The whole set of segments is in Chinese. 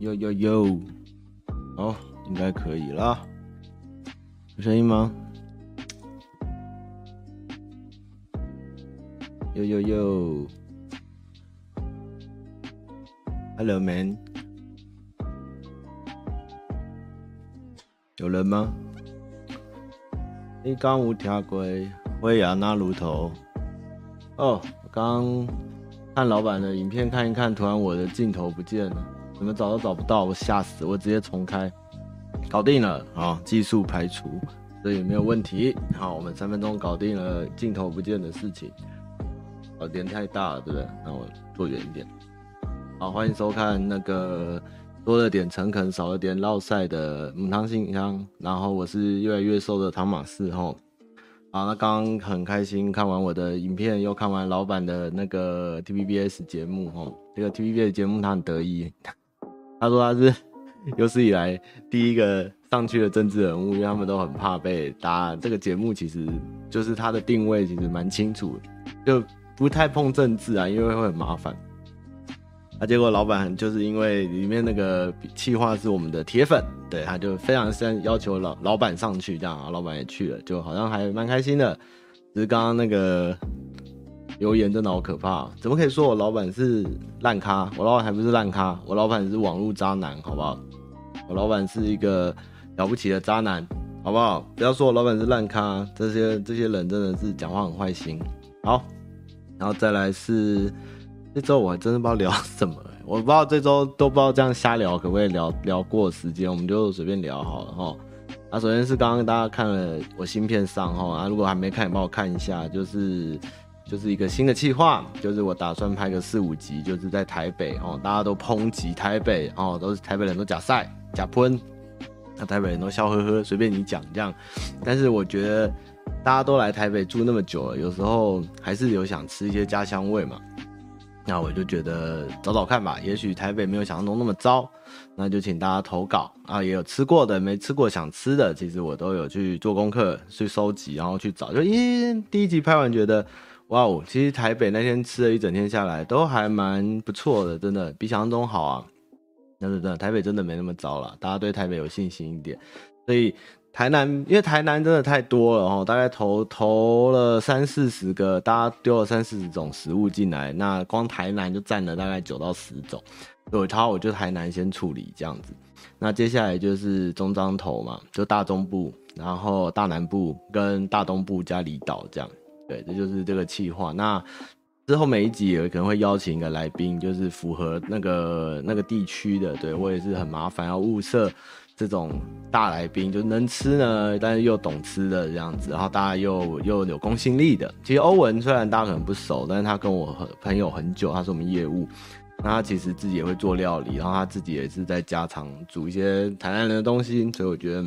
呦呦呦，好，应该可以了。有声音吗？呦呦呦，Hello man，有人吗？你刚有听过灰牙那炉头？哦，刚看老板的影片看一看，突然我的镜头不见了。怎么找都找不到，我吓死！我直接重开，搞定了啊！技术排除，所以没有问题。好，我们三分钟搞定了镜头不见的事情。哦，脸太大了，对不对？那我坐远一点。好，欢迎收看那个多了点诚恳，少了点烙赛的母汤信箱。然后我是越来越瘦的唐马士吼。好，那刚刚很开心看完我的影片，又看完老板的那个 TVBS 节目吼。这个 TVBS 节目他很得意。他说他是有史以来第一个上去的政治人物，因为他们都很怕被打。这个节目其实就是他的定位其实蛮清楚，就不太碰政治啊，因为会很麻烦。啊，结果老板就是因为里面那个企划是我们的铁粉，对，他就非常先要求老老板上去，这样啊，老板也去了，就好像还蛮开心的。只是刚刚那个。留言真的好可怕，怎么可以说我老板是烂咖？我老板还不是烂咖，我老板是网络渣男，好不好？我老板是一个了不起的渣男，好不好？不要说我老板是烂咖，这些这些人真的是讲话很坏心。好，然后再来是这周我还真的不知道聊什么，我不知道这周都不知道这样瞎聊可不可以聊聊过时间，我们就随便聊好了哈。啊，首先是刚刚大家看了我新片上哈，啊，如果还没看，你帮我看一下，就是。就是一个新的计划，就是我打算拍个四五集，就是在台北哦，大家都抨击台北哦，都是台北人都假赛假喷，那台北人都笑呵呵，随便你讲这样。但是我觉得大家都来台北住那么久了，有时候还是有想吃一些家乡味嘛。那我就觉得找找看吧，也许台北没有想象中那么糟。那就请大家投稿啊，也有吃过的，没吃过想吃的，其实我都有去做功课去收集，然后去找。就咦，第一集拍完觉得。哇哦，其实台北那天吃了一整天下来都还蛮不错的，真的比想象中好啊。真的真的，台北真的没那么糟了，大家对台北有信心一点。所以台南，因为台南真的太多了哦，大概投投了三四十个，大家丢了三四十种食物进来，那光台南就占了大概九到十种。所以他我就台南先处理这样子，那接下来就是中彰投嘛，就大中部，然后大南部跟大东部加离岛这样。对，这就是这个企划。那之后每一集也可能会邀请一个来宾，就是符合那个那个地区的。对，我也是很麻烦，要物色这种大来宾，就能吃呢，但是又懂吃的这样子，然后大家又又有公信力的。其实欧文虽然大家可能不熟，但是他跟我很朋友很久，他是我们业务，那他其实自己也会做料理，然后他自己也是在家常煮一些台南人的东西，所以我觉得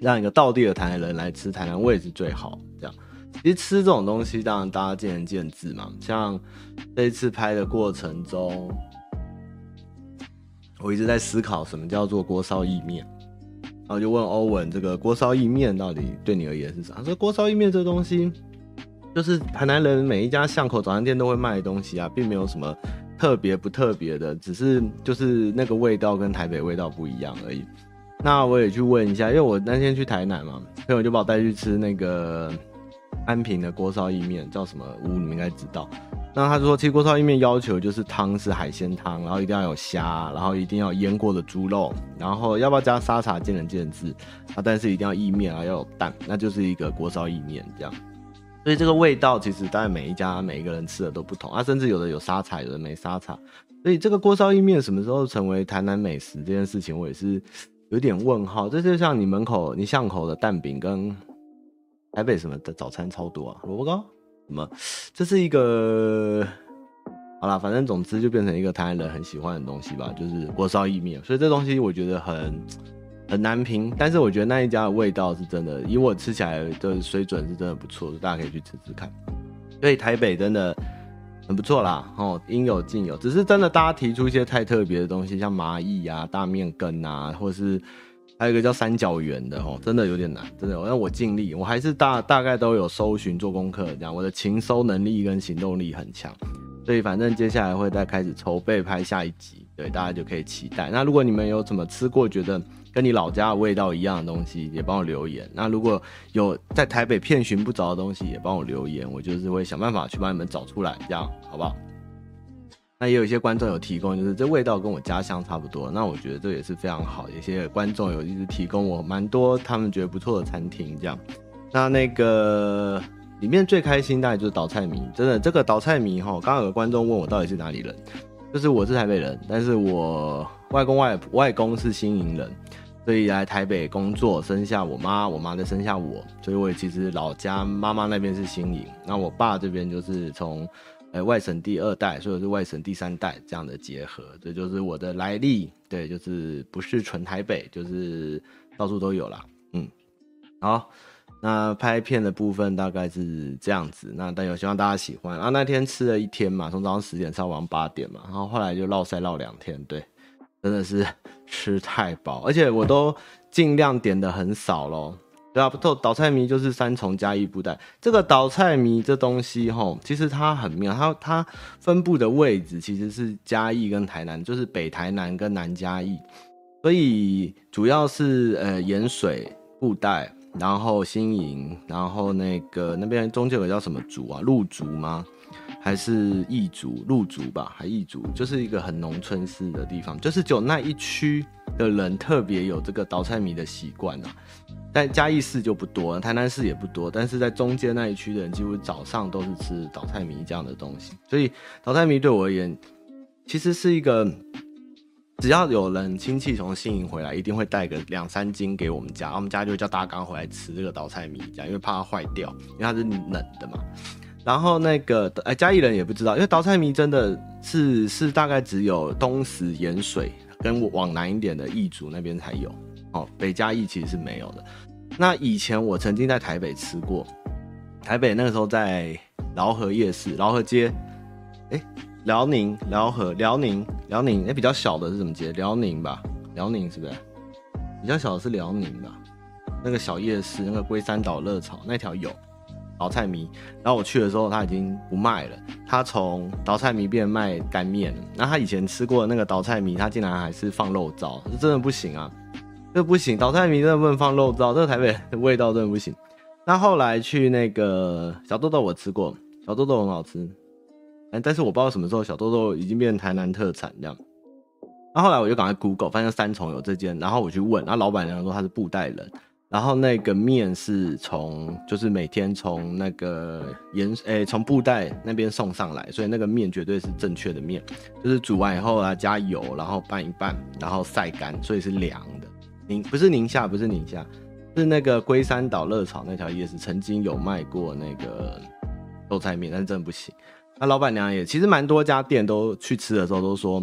让一个道地的台南人来吃台南味是最好这样。其实吃这种东西，当然大家见仁见智嘛。像这一次拍的过程中，我一直在思考什么叫做锅烧意面，然后就问欧文，这个锅烧意面到底对你而言是啥？他说锅烧意面这东西，就是台南人每一家巷口早餐店都会卖的东西啊，并没有什么特别不特别的，只是就是那个味道跟台北味道不一样而已。那我也去问一下，因为我那天去台南嘛，朋友就把我带去吃那个。安平的锅烧意面叫什么屋？你们应该知道。那他说，其实锅烧意面要求就是汤是海鲜汤，然后一定要有虾，然后一定要腌过的猪肉，然后要不要加沙茶见仁见智啊。但是一定要意面啊，要有蛋，那就是一个锅烧意面这样。所以这个味道其实当然每一家每一个人吃的都不同啊，甚至有的有沙茶，有的没沙茶。所以这个锅烧意面什么时候成为台南美食这件事情，我也是有点问号。这就像你门口、你巷口的蛋饼跟。台北什么的早餐超多啊，萝卜糕什么，这是一个好啦，反正总之就变成一个台湾人很喜欢的东西吧，就是锅烧意面。所以这东西我觉得很很难评，但是我觉得那一家的味道是真的，以我吃起来的水准是真的不错，大家可以去吃吃看。所以台北真的很不错啦，哦，应有尽有，只是真的大家提出一些太特别的东西，像麻薏啊、大面羹啊，或是。还有一个叫三角圆的哦，真的有点难，真的。那我尽力，我还是大大概都有搜寻做功课，这样我的情搜能力跟行动力很强，所以反正接下来会再开始筹备拍下一集。对，大家就可以期待。那如果你们有什么吃过，觉得跟你老家的味道一样的东西，也帮我留言。那如果有在台北遍寻不着的东西，也帮我留言，我就是会想办法去帮你们找出来，这样好不好？那也有一些观众有提供，就是这味道跟我家乡差不多，那我觉得这也是非常好。有些观众有一直提供我蛮多他们觉得不错的餐厅，这样。那那个里面最开心大概就是岛菜迷，真的这个岛菜迷哈，刚刚有个观众问我到底是哪里人，就是我是台北人，但是我外公外外公是新营人，所以来台北工作，生下我妈，我妈再生下我，所以我其实老家妈妈那边是新营，那我爸这边就是从。哎，外省第二代，所以是外省第三代这样的结合，这就是我的来历。对，就是不是纯台北，就是到处都有啦。嗯，好，那拍片的部分大概是这样子。那但有希望大家喜欢啊。那天吃了一天嘛，从早上十点上晚上八点嘛，然后后来就落赛落两天。对，真的是 吃太饱，而且我都尽量点的很少咯。对啊，不透，岛菜迷就是三重加一布袋。这个岛菜迷这东西哈，其实它很妙，它它分布的位置其实是嘉义跟台南，就是北台南跟南嘉义，所以主要是呃盐水布袋，然后新营，然后那个那边中间有个叫什么族啊？鹿族吗？还是义族？鹿族吧，还义族？就是一个很农村式的地方，就是就那一区的人特别有这个岛菜迷的习惯啊。但嘉义市就不多，台南市也不多，但是在中间那一区的人，几乎早上都是吃岛菜迷这样的东西。所以岛菜迷对我而言，其实是一个，只要有人亲戚从新营回来，一定会带个两三斤给我们家，我们家就叫大刚回来吃这个岛菜米，这样，因为怕它坏掉，因为它是冷的嘛。然后那个，哎，嘉义人也不知道，因为岛菜迷真的是是大概只有东石盐水跟往南一点的义族那边才有。哦，北嘉义其实是没有的。那以前我曾经在台北吃过，台北那个时候在饶河夜市、饶河街，哎，辽宁、饶河、辽宁、辽宁，哎，比较小的是什么街？辽宁吧，辽宁是不是？比较小的是辽宁吧？那个小夜市，那个龟山岛热炒那条有岛菜迷，然后我去的时候他已经不卖了，他从岛菜迷变卖干面了。那他以前吃过的那个岛菜迷，他竟然还是放肉燥，这真的不行啊！这不行，倒菜迷真的不能放肉燥，这个台北的味道真的不行。那后来去那个小豆豆，我吃过，小豆豆很好吃，但是我不知道什么时候小豆豆已经变成台南特产这样。那后来我就赶快 Google，发现三重有这间，然后我去问，那老板娘说他是布袋人，然后那个面是从就是每天从那个盐诶从布袋那边送上来，所以那个面绝对是正确的面，就是煮完以后啊加油，然后拌一拌，然后晒干，所以是凉的。宁不是宁夏，不是宁夏，是那个龟山岛热炒那条夜市曾经有卖过那个豆菜面，但是真的不行。那老板娘也其实蛮多家店都去吃的时候都说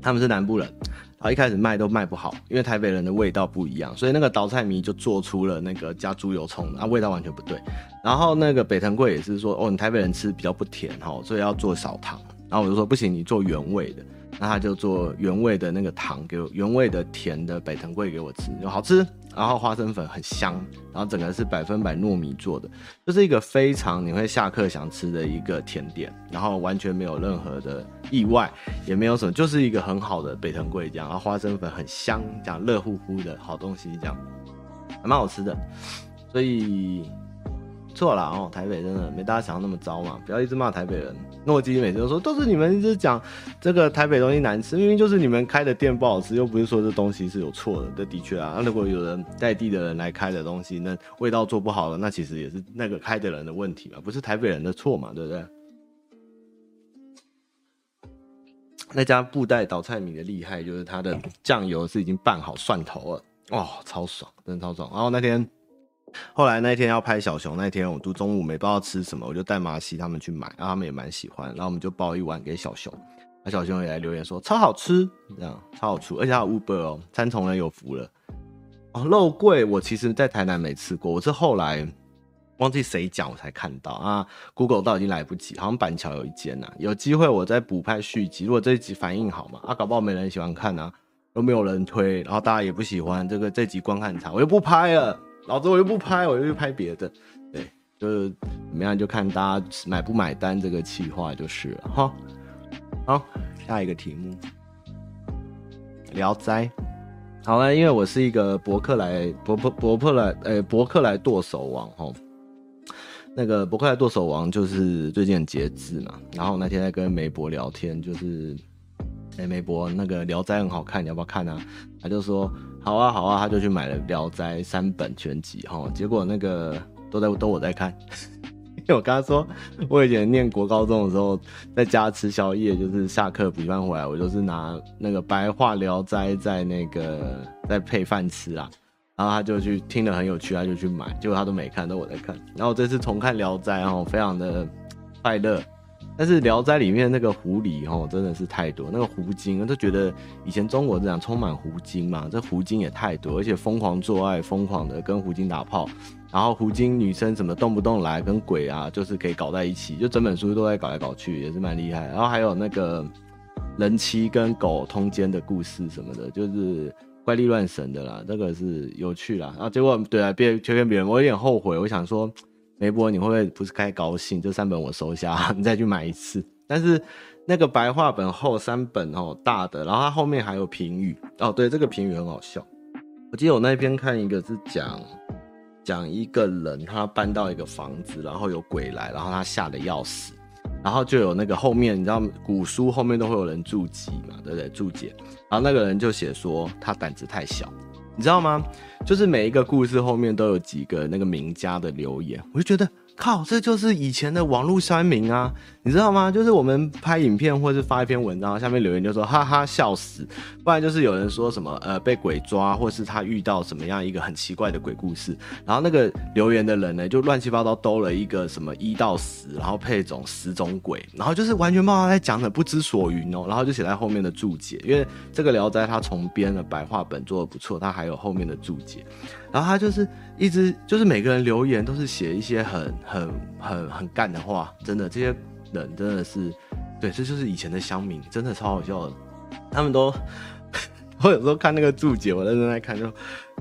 他们是南部人，后一开始卖都卖不好，因为台北人的味道不一样，所以那个岛菜迷就做出了那个加猪油葱，啊味道完全不对。然后那个北藤贵也是说，哦你台北人吃比较不甜哈，所以要做少糖。然后我就说不行，你做原味的。那他就做原味的那个糖给我，原味的甜的北藤贵给我吃，就好吃。然后花生粉很香，然后整个是百分百糯米做的，就是一个非常你会下课想吃的一个甜点，然后完全没有任何的意外，也没有什么，就是一个很好的北藤贵这样，然后花生粉很香，这样热乎乎的好东西这样，还蛮好吃的，所以。错了哦，台北真的没大家想的那么糟嘛！不要一直骂台北人。诺基每次都说都是你们一直讲这个台北东西难吃，明明就是你们开的店不好吃，又不是说这东西是有错的。这的确啊，那如果有人在地的人来开的东西，那味道做不好了，那其实也是那个开的人的问题嘛，不是台北人的错嘛，对不对？那家布袋倒菜米的厉害就是它的酱油是已经拌好蒜头了，哦，超爽，真的超爽。然后那天。后来那天要拍小熊，那天我都中午没不知道吃什么，我就带马西他们去买，然后他们也蛮喜欢，然后我们就包一碗给小熊，那小熊也来留言说超好吃，这样超好吃，而且还有 Uber 哦，三重人有福了哦。肉桂我其实在台南没吃过，我是后来忘记谁讲我才看到啊，Google 到已经来不及，好像板桥有一间呐、啊，有机会我再补拍续集，如果这一集反应好嘛，啊搞不好没人喜欢看啊，都没有人推，然后大家也不喜欢这个这集观看差，我就不拍了。老子我又不拍，我又去拍别的，对，就是怎么样就看大家买不买单这个计划就是了哈。好，下一个题目。聊斋。好了，因为我是一个博客来博博博客来呃博客来剁手王哈。那个博客来剁手王就是最近很节制嘛，然后那天在跟梅博聊天，就是哎、欸、梅博那个聊斋很好看，你要不要看啊？他就说好啊好啊，他就去买了聊斋三本全集哈，结果那个都在都我在看。因为我跟他说，我以前念国高中的时候，在家吃宵夜，就是下课补饭回来，我就是拿那个白话聊斋在那个在配饭吃啊。然后他就去听了很有趣，他就去买，结果他都没看，都我在看。然后这次重看聊斋哦，非常的快乐。但是聊斋里面那个狐狸哦，真的是太多，那个狐精，我都觉得以前中国这样充满狐精嘛，这狐精也太多，而且疯狂做爱，疯狂的跟狐精打炮。然后狐精女生怎么动不动来跟鬼啊，就是可以搞在一起，就整本书都在搞来搞去，也是蛮厉害。然后还有那个人妻跟狗通奸的故事什么的，就是怪力乱神的啦，这个是有趣啦。然后结果对啊，别就跟别人，我有点后悔，我想说梅波你会不会不是太高兴？这三本我收下，你再去买一次。但是那个白话本后三本哦，大的，然后它后面还有评语哦，对，这个评语很好笑。我记得我那边看一个是讲。讲一个人，他搬到一个房子，然后有鬼来，然后他吓得要死，然后就有那个后面，你知道古书后面都会有人注解嘛，对不对？注解，然后那个人就写说他胆子太小，你知道吗？就是每一个故事后面都有几个那个名家的留言，我就觉得。靠，这就是以前的网络酸民啊，你知道吗？就是我们拍影片或是发一篇文章，下面留言就说哈哈笑死，不然就是有人说什么呃被鬼抓，或是他遇到什么样一个很奇怪的鬼故事，然后那个留言的人呢就乱七八糟兜了一个什么一到十，然后配种十种鬼，然后就是完全不知道在讲的不知所云哦，然后就写在后面的注解，因为这个聊斋他重编的白话本做的不错，他还有后面的注解。然后他就是一直就是每个人留言都是写一些很很很很干的话，真的这些人真的是，对，这就是以前的乡民，真的超好笑的。他们都，我有时候看那个注解，我在正在看就，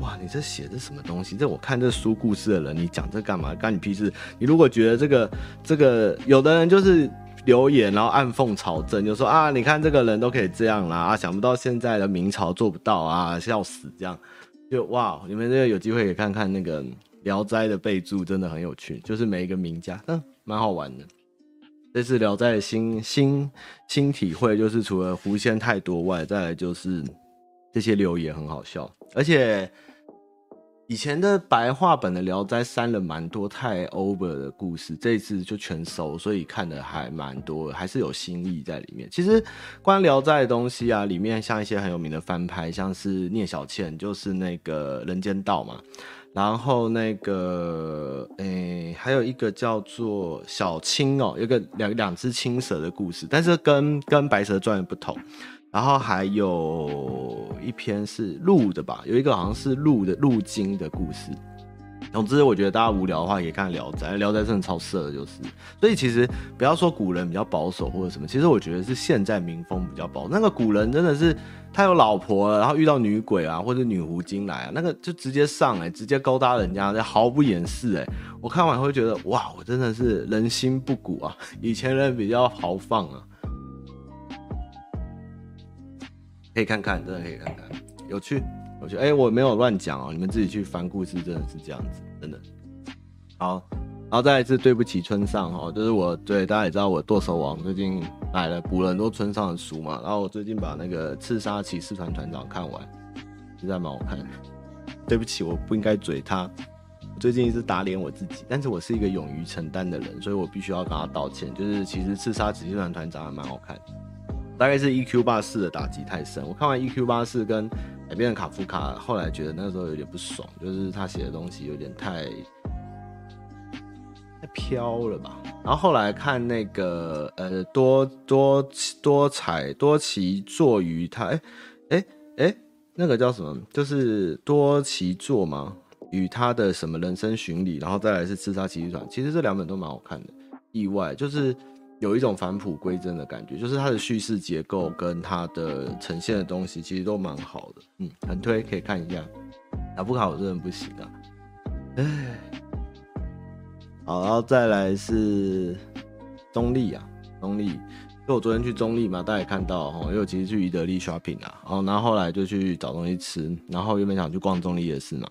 哇，你这写的什么东西？这我看这书故事的人，你讲这干嘛？干你屁事？你如果觉得这个这个，有的人就是留言，然后暗讽朝政，就说啊，你看这个人都可以这样啦，啊，想不到现在的明朝做不到啊，笑死这样。就哇，你们这个有机会可以看看那个《聊斋》的备注，真的很有趣，就是每一个名家，嗯，蛮好玩的。这次《聊斋》的新新新体会，就是除了狐仙太多外，再来就是这些留言很好笑，而且。以前的白话本的《聊斋》删了蛮多太 over 的故事，这次就全收，所以看的还蛮多，还是有新意在里面。其实关《聊斋》的东西啊，里面像一些很有名的翻拍，像是聂小倩，就是那个《人间道》嘛，然后那个诶、还有一个叫做小青哦，有个两两只青蛇的故事，但是跟跟《白蛇传》不同。然后还有一篇是鹿的吧，有一个好像是鹿的鹿精的故事。总之，我觉得大家无聊的话，可以看《聊斋》，《聊斋》真的超色的，就是。所以其实不要说古人比较保守或者什么，其实我觉得是现在民风比较保守。那个古人真的是他有老婆了，然后遇到女鬼啊或者女狐精来啊，那个就直接上哎、直接勾搭人家，毫不掩饰哎。我看完会觉得哇，我真的是人心不古啊，以前人比较豪放啊。可以看看，真的可以看看，有趣，有趣。哎、欸，我没有乱讲哦，你们自己去翻故事，真的是这样子，真的。好，然后再一次对不起村上哦，就是我对大家也知道我剁手王最近买了补了很多村上的书嘛，然后我最近把那个刺杀骑士团团长看完，实在蛮好看的。对不起，我不应该嘴他，最近一直打脸我自己，但是我是一个勇于承担的人，所以我必须要跟他道歉。就是其实刺杀骑士团团长还蛮好看的。大概是 E.Q. 八四的打击太深，我看完 E.Q. 八四跟改编的卡夫卡，后来觉得那时候有点不爽，就是他写的东西有点太太飘了吧。然后后来看那个呃多多多彩多奇作于他，哎哎哎，那个叫什么？就是多奇作吗？与他的什么人生巡礼，然后再来是刺杀骑士团，其实这两本都蛮好看的。意外就是。有一种返璞归真的感觉，就是它的叙事结构跟它的呈现的东西其实都蛮好的，嗯，很推，可以看一下。打不卡我真的不行啊，哎，好，然后再来是中立啊，中立，因为我昨天去中立嘛，大家也看到哦，因为我其实去宜得利 shopping 啊，然后后来就去找东西吃，然后原本想去逛中立夜市嘛，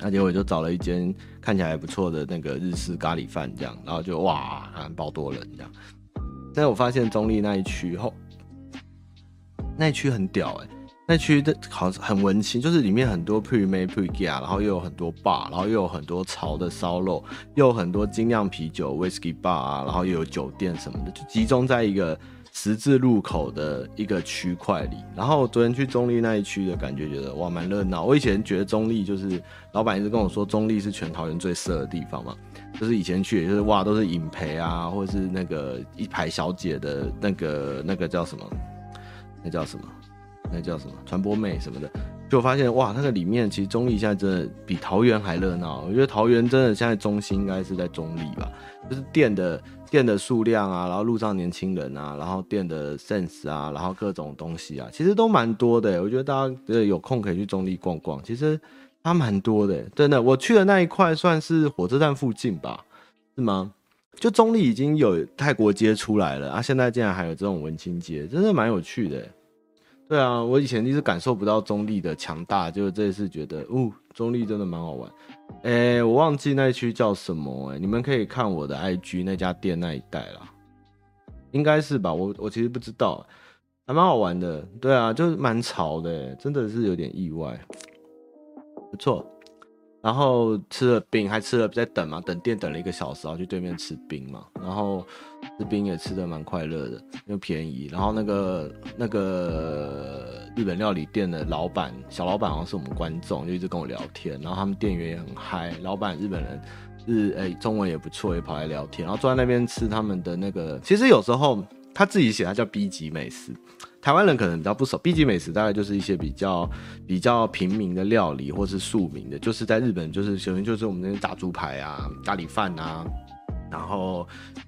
那结果就找了一间看起来还不错的那个日式咖喱饭这样，然后就哇，爆多人这样。但是我发现中立那一区后，那一区很屌哎、那区的好很文青，就是里面很多 pre-made pre-gear，然后又有很多 bar，然后又有很多潮的烧肉，又有很多精酿啤酒 whisky bar 啊，然后又有酒店什么的，就集中在一个十字路口的一个区块里。然后昨天去中立那一区的感觉，觉得哇蛮热闹。我以前觉得中立就是老板一直跟我说中立是全桃园最色的地方嘛，就是以前去也就是哇都是影陪啊，或者是那个一排小姐的那个那个叫什么，那叫什么？那叫什么传播妹什么的，就发现哇，那个里面其实中立现在真的比桃园还热闹。我觉得桃园真的现在中心应该是在中立吧，就是店的店的数量啊，然后路上年轻人啊，然后店的 sense 啊，然后各种东西啊，其实都蛮多的。我觉得大家有空可以去中立逛逛，其实它蛮多的，真的。我去的那一块算是火车站附近吧，是吗？就中立已经有泰国街出来了啊，现在竟然还有这种文青街，真的蛮有趣的。对啊，我以前一直感受不到中立的强大，就这一次觉得，哦，中立真的蛮好玩。哎，我忘记那一区叫什么，哎，你们可以看我的 IG 那家店那一带啦，应该是吧？我我其实不知道，还蛮好玩的。对啊，就是蛮潮的，真的是有点意外，不错。然后吃了冰，还吃了在等嘛，等店等了一个小时，然后去对面吃冰嘛。然后吃冰也吃得蛮快乐的，又便宜。然后那个那个日本料理店的老板，小老板好像是我们观众，就一直跟我聊天。然后他们店员也很嗨，老板日本人日哎中文也不错，也跑来聊天。然后坐在那边吃他们的那个，其实有时候他自己写他叫 B 级美食。台湾人可能比较不熟，B 级美食大概就是一些比较比较平民的料理，或是庶民的，就是在日本就是首先就是我们那些炸猪排啊、咖喱饭啊，然后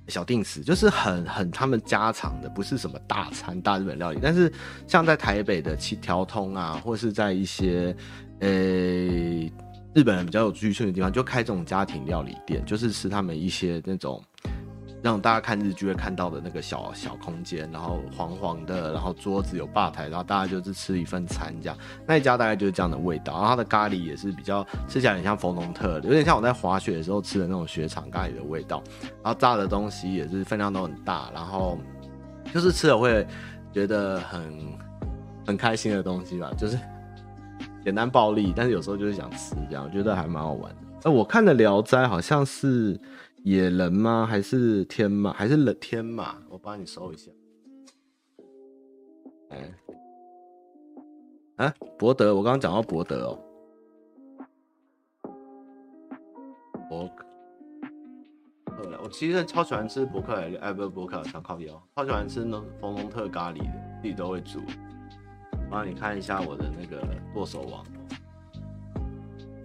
小定食，就是很很他们家常的，不是什么大餐大日本料理。但是像在台北的七条通啊，或是在一些呃、日本人比较有居住的地方，就开这种家庭料理店，就是吃他们一些那种。让大家看日剧会看到的那个小小空间，然后黄黄的，然后桌子有吧台，然后大家就是吃一份餐这样。那一家大概就是这样的味道，然后它的咖喱也是比较吃起来很像佛农特的，有点像我在滑雪的时候吃的那种雪场咖喱的味道。然后炸的东西也是分量都很大，然后就是吃了会觉得很很开心的东西吧，就是简单暴力，但是有时候就是想吃这样，我觉得还蛮好玩的。呃，我看的《聊斋》好像是。野人吗？还是天马？还是冷天马？我帮你搜一下。哎，啊，博德，我刚刚讲到博德哦。博客，我其实超喜欢吃博客来，哎，不是博客，想靠腰，超喜欢吃那佛农特咖喱的，自己都会煮。帮你看一下我的那个剁手王。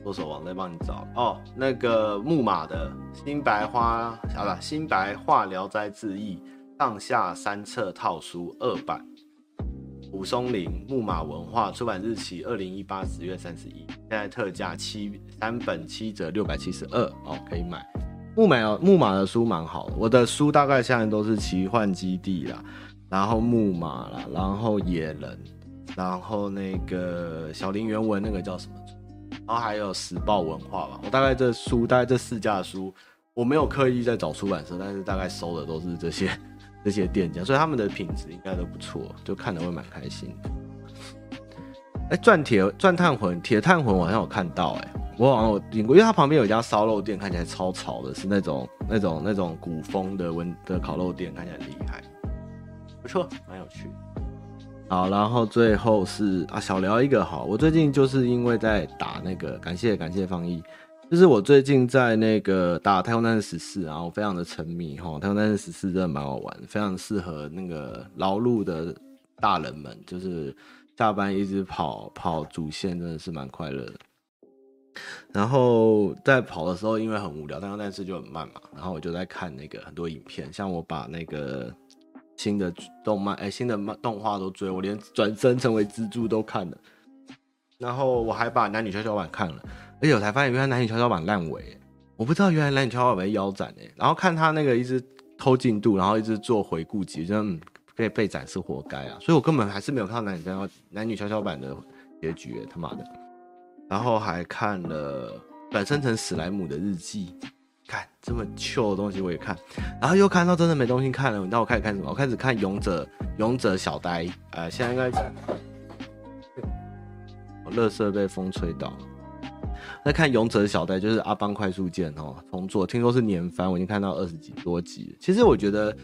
剁手王在帮你找哦，那个木马的新白花，好吧，新白话聊斋志异上下三册套书二版，蒲松龄木马文化出版日期二零一八十月三十一，现在特价七三本七折六百七十二哦，可以买。木马哦，木马的书蛮好，我的书大概现在都是奇幻基地啦，然后木马啦，然后野人，然后那个小林原文那个叫什么？然后还有时报文化吧，我大概这书，大概这四家的书，我没有刻意在找出版社，但是大概收的都是这些 这些店家，所以他们的品质应该都不错，就看得会蛮开心的。哎，钻铁钻炭魂铁炭魂我好像有看到，哎，我好像有听过，因为它旁边有一家烧肉店，看起来超潮的，是那种那种那种古风的文的烤肉店，看起来厉害，不错，蛮有趣。好，然后最后是啊，小聊一个好。我最近就是因为在打那个，感谢感谢方毅，就是我最近在那个打《太空战士十四》，然后非常的沉迷哈，《太空战士十四》真的蛮好玩，非常适合那个劳碌的大人们，就是下班一直跑跑主线，真的是蛮快乐的。然后在跑的时候，因为很无聊，《太空战士》就很慢嘛，然后我就在看那个很多影片，像我把那个。新的动漫，哎、新的漫动画都追，我连转身成为蜘蛛都看了，然后我还把男女跷跷板看了，而且我才发现原来男女跷跷板烂尾，我不知道原来男女跷跷板被腰斩哎，然后看他那个一直偷进度，然后一直做回顾集，就被被斩是活该啊！所以我根本还是没有看到男女跷男女跷跷板的结局，他妈的！然后还看了转生成史莱姆的日记，看这么糗的东西我也看，然后又看到真的没东西看了，你知道我开始看什么？我开始看勇者勇者小呆，呃，现在应该，我乐色被风吹倒。在看《勇者小呆》，就是阿邦快速键哦，重做，听说是年番，我已经看到二十几多集。其实我觉得《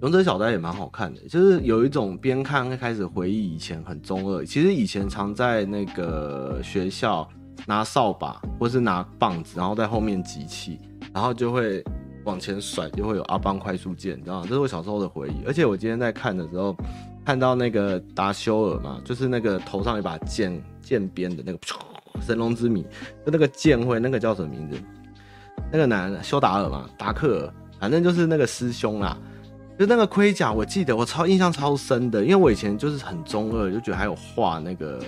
勇者小呆》也蛮好看的，就是有一种边看会开始回忆以前很中二。其实以前常在那个学校拿扫把或是拿棒子，然后在后面集气，然后就会往前甩，就会有阿邦快速键，你知道吗？这是我小时候的回忆。而且我今天在看的时候，看到那个达修尔嘛，就是那个头上有一把剑剑边的那个。神龙之谜，就那个剑会，那个叫什么名字？那个男的修达尔嘛，达克尔，反正就是那个师兄啦。就那个盔甲，我记得我超印象超深的，因为我以前就是很中二，就觉得还有画那个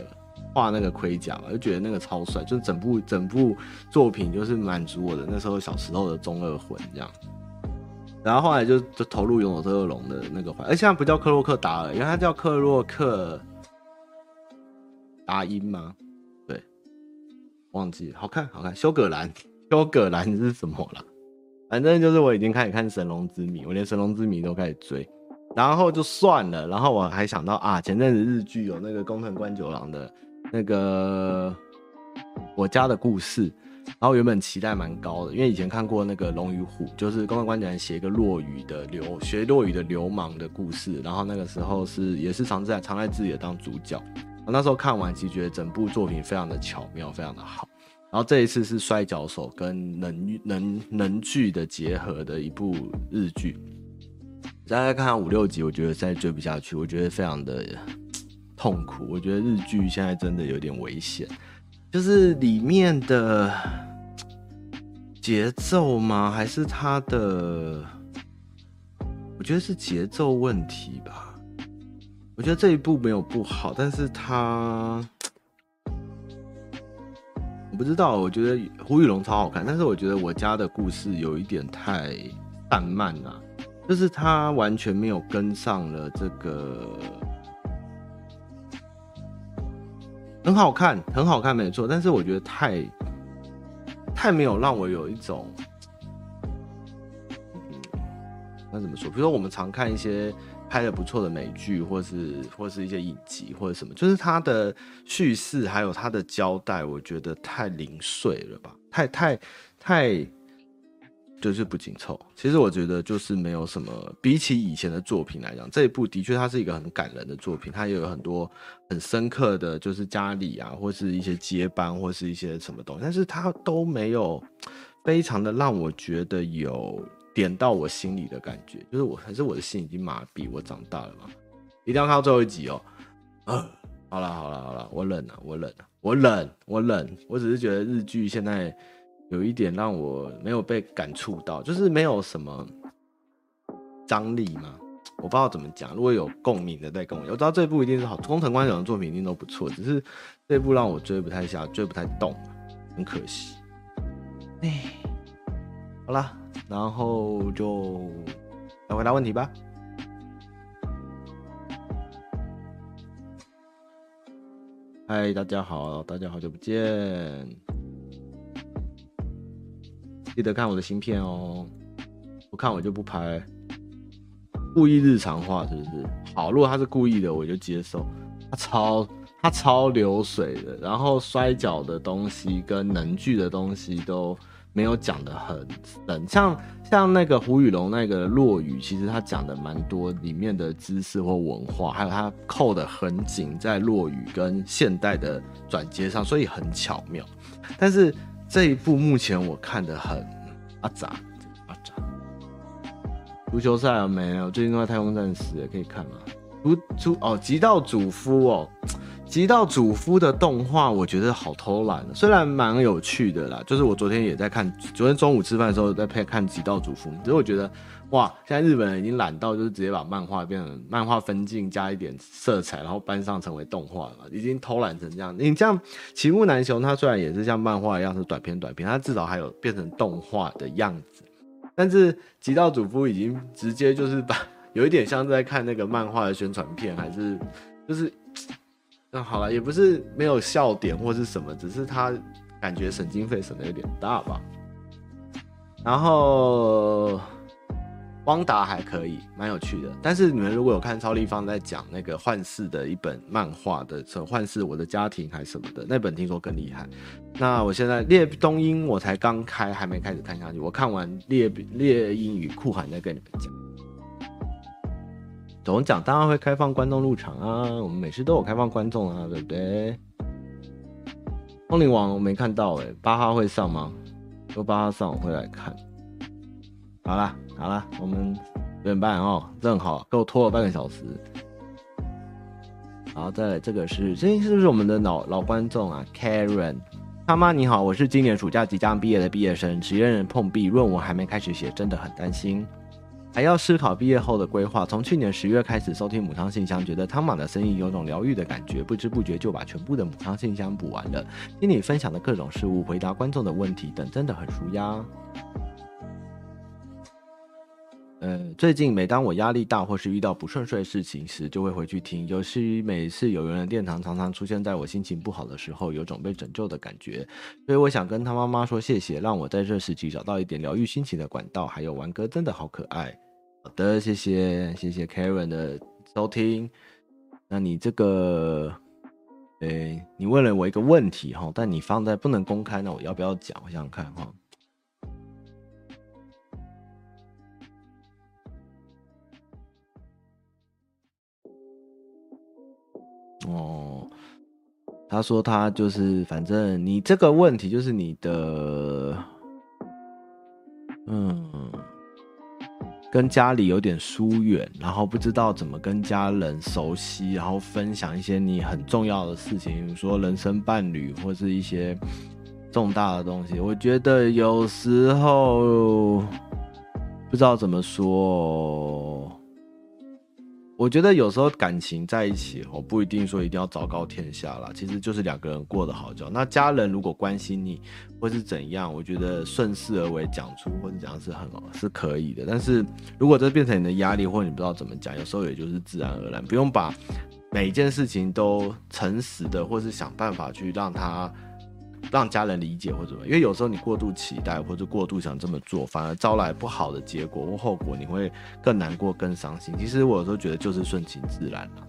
画那个盔甲嘛，就觉得那个超帅，就整部整部作品就是满足我的那时候小时候的中二魂这样。然后后来就就投入勇者斗恶龙的那个环，而现在不叫克洛克达尔，因为他叫克洛克达因吗？对忘记好看，好看。修葛兰，修葛兰是什么了？反正就是我已经开始看《神龙之谜》，我连《神龙之谜》都开始追，然后就算了。然后我还想到啊，前阵子日剧有那个宫藤官九郎的那个我家的故事，然后原本期待蛮高的，因为以前看过那个《龙与虎》，就是宫藤官九郎写一个落语的流学落语的流氓的故事，然后那个时候是也是常在常在自己的当主角。我那时候看完，其实觉得整部作品非常的巧妙，非常的好。然后这一次是摔跤手跟能能能剧的结合的一部日剧，大概看五六集，我觉得再追不下去，我觉得非常的痛苦。我觉得日剧现在真的有点危险，就是里面的节奏吗？还是它的？我觉得是节奏问题吧。我觉得这一部没有不好，但是他我不知道。我觉得《虎与龙》超好看，但是我觉得我家的故事有一点太散漫了，就是他完全没有跟上了这个。很好看，很好看，没错。但是我觉得太太没有让我有一种，那怎么说？比如说我们常看一些。拍的不错的美剧，或是或是一些影集，或者什么，就是它的叙事还有它的交代，我觉得太零碎了吧，太太太，就是不紧凑。其实我觉得就是没有什么，比起以前的作品来讲，这一部的确它是一个很感人的作品，它也有很多很深刻的就是家里啊，或是一些接班，或是一些什么东西，但是它都没有非常的让我觉得有。点到我心里的感觉，就是我还是我的心已经麻痹，我长大了嘛，一定要看到最后一集哦。呃，好了好了好了，我忍了，我忍了，我忍，我忍，我只是觉得日剧现在有一点让我没有被感触到，就是没有什么张力嘛，我不知道怎么讲。如果有共鸣的再跟我，我知道这部一定是好，宫藤官九郎的作品一定都不错，只是这部让我追不太下，追不太动，很可惜。哎，好了。然后就来回答问题吧。嗨，大家好，大家好久不见，记得看我的新片哦。不看我就不拍，故意日常化是不是？好，如果他是故意的，我就接受。他超他超流水的，然后摔角的东西跟能剧的东西都。没有讲得很深，像像那个胡雨龙那个落雨，其实他讲的蛮多里面的知识或文化，还有他扣得很紧在落雨跟现代的转接上，所以很巧妙。但是这一部目前我看得很阿杂阿杂。足球赛有没有？最近都在太空战士，可以看吗？足足哦，极道主夫哦。极道主夫的动画，我觉得好偷懒，虽然蛮有趣的啦。就是我昨天也在看，昨天中午吃饭的时候在配看极道主夫，只是我觉得哇，现在日本人已经懒到就是直接把漫画变成漫画分镜加一点色彩，然后搬上成为动画了，已经偷懒成这样。你这样，齐木楠雄他虽然也是像漫画一样是短篇短篇，他至少还有变成动画的样子。但是极道主夫已经直接就是把有一点像在看那个漫画的宣传片，还是就是，那好了，也不是没有笑点或是什么，只是他感觉省经费省的有点大吧。然后。汪达还可以，蛮有趣的。但是你们如果有看超立方在讲那个幻视的一本漫画的时候，幻视我的家庭还是什么的那本，听说更厉害。那我现在猎东英我才刚开，还没开始看下去。我看完猎猎鹰与酷寒再跟你们讲。怎么讲？当然会开放观众入场啊，我们每次都有开放观众啊，对不对？通灵王我没看到哎、欸，八号会上吗？说八号上我会来看。好啦。好了，我们九点半哦，正好给我拖了半个小时。好，再来这个是，这是不是我们的老老观众啊？Karen，他妈你好，我是今年暑假即将毕业的毕业生，职业人碰壁，论文还没开始写，真的很担心，还要思考毕业后的规划。从去年十月开始收听母汤信箱，觉得汤玛的声音有种疗愈的感觉，不知不觉就把全部的母汤信箱补完了。听你分享的各种事物，回答观众的问题等，真的很舒压。呃，最近每当我压力大或是遇到不顺遂的事情时，就会回去听。尤其每次有缘的殿堂常常出现在我心情不好的时候，有种被拯救的感觉。所以我想跟他妈妈说谢谢，让我在这时期找到一点疗愈心情的管道。还有玩歌真的好可爱。好的，谢谢谢谢 Karen 的收听。那你这个，诶，你问了我一个问题哈，但你放在不能公开，那我要不要讲？我想想看哈。哦，他说他就是，反正你这个问题就是你的，嗯，跟家里有点疏远，然后不知道怎么跟家人熟悉，然后分享一些你很重要的事情，比如说人生伴侣或是一些重大的东西。我觉得有时候不知道怎么说。我觉得有时候感情在一起哦，不一定说一定要昭告天下啦，其实就是两个人过得好就好。那家人如果关心你或是怎样，我觉得顺势而为讲出或者怎样是很，是可以的。但是如果这变成你的压力，或者你不知道怎么讲，有时候也就是自然而然，不用把每一件事情都诚实的，或是想办法去让他。让家人理解或者什么，因为有时候你过度期待或者过度想这么做，反而招来不好的结果或后果，你会更难过、更伤心。其实我有时候觉得就是顺其自然了，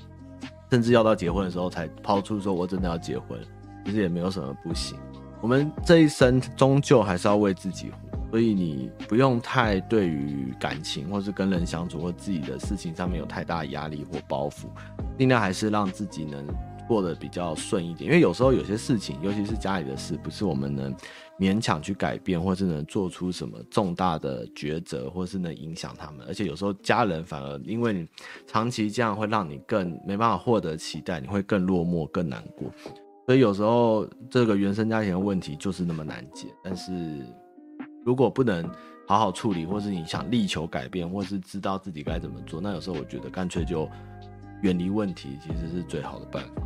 甚至要到结婚的时候才抛出说“我真的要结婚”，其实也没有什么不行。我们这一生终究还是要为自己活，所以你不用太对于感情或是跟人相处或自己的事情上面有太大压力或包袱，尽量还是让自己能。过得比较顺一点，因为有时候有些事情，尤其是家里的事，不是我们能勉强去改变，或是能做出什么重大的抉择，或是能影响他们。而且有时候家人反而因为你长期这样，会让你更没办法获得期待，你会更落寞、更难过。所以有时候这个原生家庭的问题就是那么难解。但是如果不能好好处理，或是你想力求改变，或是知道自己该怎么做，那有时候我觉得干脆就。远离问题其实是最好的办法，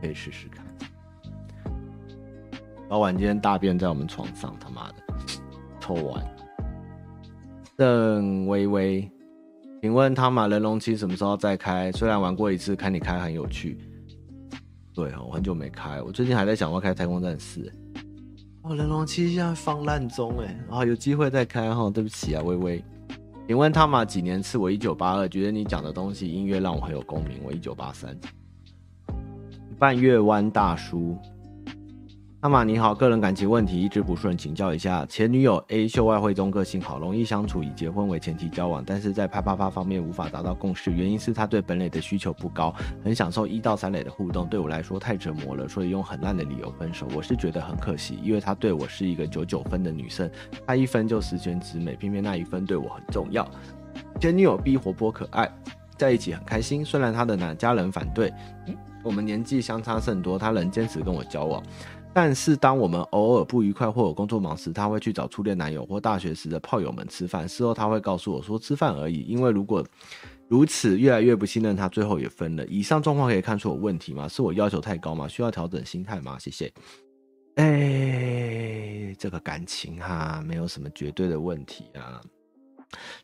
可以试试看。老板今天大便在我们床上，他妈的，臭完。邓微微，请问汤玛人龙七什么时候再开？虽然玩过一次，看你开很有趣。对哦，我很久没开，我最近还在想要开太空战士。哦，人龙七现在放烂中哎，啊有机会再开哈。对不起啊，微微。你问他嘛几年次？我一九八二，觉得你讲的东西音乐让我很有共鸣。我一九八三，半月湾大叔。汤玛你好，个人感情问题一直不顺，请教一下。前女友 A 秀外慧中，个性好，容易相处，以结婚为前提交往，但是在啪啪啪方面无法达到共识，原因是她对本垒的需求不高，很享受一到三垒的互动，对我来说太折磨了，所以用很烂的理由分手。我是觉得很可惜，因为她对我是一个九九分的女生，她一分就十全十美，偏偏那一分对我很重要。前女友 B 活泼可爱，在一起很开心，虽然她的男家人反对，我们年纪相差甚多，她仍坚持跟我交往。但是当我们偶尔不愉快或有工作忙时，他会去找初恋男友或大学时的炮友们吃饭。事后他会告诉我说吃饭而已，因为如果如此越来越不信任他，最后也分了。以上状况可以看出有问题吗？是我要求太高吗？需要调整心态吗？谢谢。哎、这个感情哈，没有什么绝对的问题啊。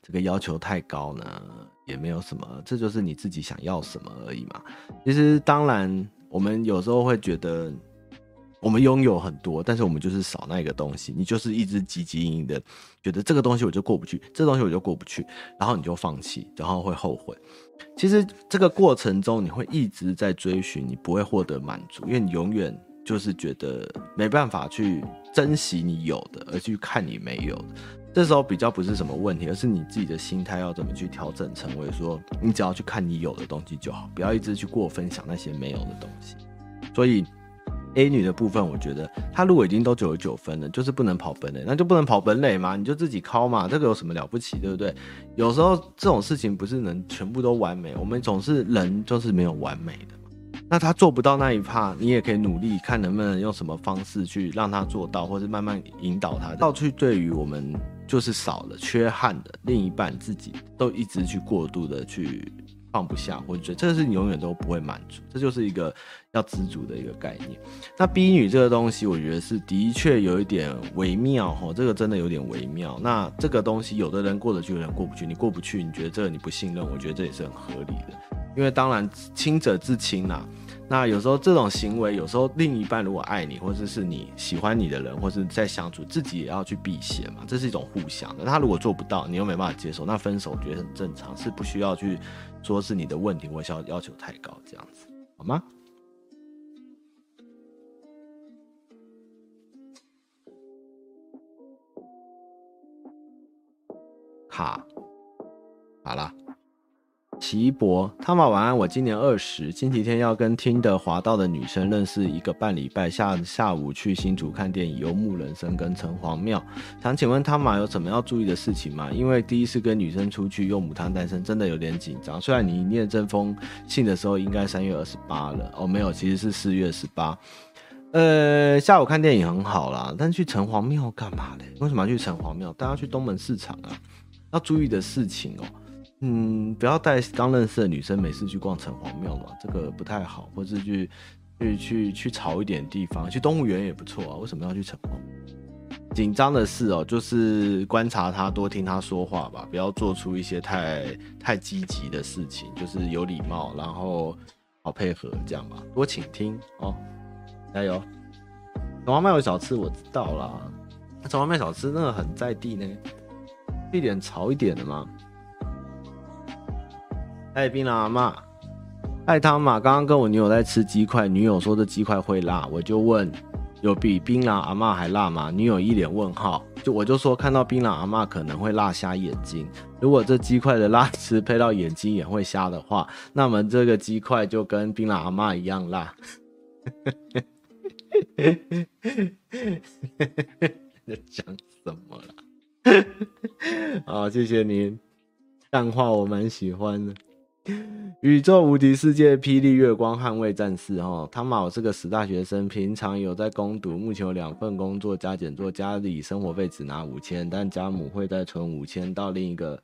这个要求太高呢，也没有什么，这就是你自己想要什么而已嘛。其实当然，我们有时候会觉得。我们拥有很多，但是我们就是少那个东西。你就是一直汲汲营营的，觉得这个东西我就过不去，这东西我就过不去，然后你就放弃，然后会后悔。其实这个过程中，你会一直在追寻，你不会获得满足，因为你永远就是觉得没办法去珍惜你有的，而去看你没有的。这时候比较不是什么问题，而是你自己的心态要怎么去调整，成为说你只要去看你有的东西就好，不要一直去过分享那些没有的东西。所以。A 女的部分，我觉得她如果已经都九十九分了，就是不能跑本垒，那就不能跑本垒嘛，你就自己考嘛，这个有什么了不起，对不对？有时候这种事情不是能全部都完美，我们总是人就是没有完美的。那他做不到那一趴，你也可以努力看能不能用什么方式去让他做到，或是慢慢引导他。到去对于我们就是少了缺憾的另一半，自己都一直去过度的去。放不下，或者觉得这个是你永远都不会满足，这就是一个要知足的一个概念。那 B 女这个东西，我觉得是的确有一点微妙哈，这个真的有点微妙。那这个东西，有的人过得去，有人过不去。你过不去，你觉得这个你不信任，我觉得这也是很合理的。因为当然清者自清啦。那有时候这种行为，有时候另一半如果爱你，或者是你喜欢你的人，或者在相处，自己也要去避嫌嘛，这是一种互相的。他如果做不到，你又没办法接受，那分手我觉得很正常，是不需要去说是你的问题，我想要要求太高这样子，好吗？卡，好了。齐博，汤玛晚安。我今年二十，星期天要跟听的滑道的女生认识一个半礼拜，下下午去新竹看电影《游牧人生》跟城隍庙。想请问汤玛有什么要注意的事情吗？因为第一次跟女生出去用母汤单身，真的有点紧张。虽然你念这封信的时候应该三月二十八了，哦，没有，其实是四月十八。呃，下午看电影很好啦，但去城隍庙干嘛嘞？为什么要去城隍庙？大家去东门市场啊，要注意的事情哦。嗯，不要带刚认识的女生每次去逛城隍庙嘛，这个不太好。或是去去去去潮一点地方，去动物园也不错啊。为什么要去城隍？紧张的事哦，就是观察他，多听他说话吧，不要做出一些太太积极的事情，就是有礼貌，然后好配合这样吧，多倾听哦，加油。城隍庙有小吃我知道啦，城隍庙小吃那个很在地呢，地点潮一点的嘛。爱槟榔阿妈，爱汤玛，刚刚跟我女友在吃鸡块，女友说这鸡块会辣，我就问有比槟榔阿妈还辣吗？女友一脸问号，就我就说看到槟榔阿妈可能会辣瞎眼睛，如果这鸡块的辣汁配到眼睛也会瞎的话，那么这个鸡块就跟槟榔阿妈一样辣。在讲什么了？好，谢谢您，淡化我蛮喜欢的。宇宙无敌世界霹雳月光捍卫战士哦，汤玛，我是个死大学生，平常有在攻读，目前有两份工作加减做，家里生活费只拿五千，但家母会再存五千到另一个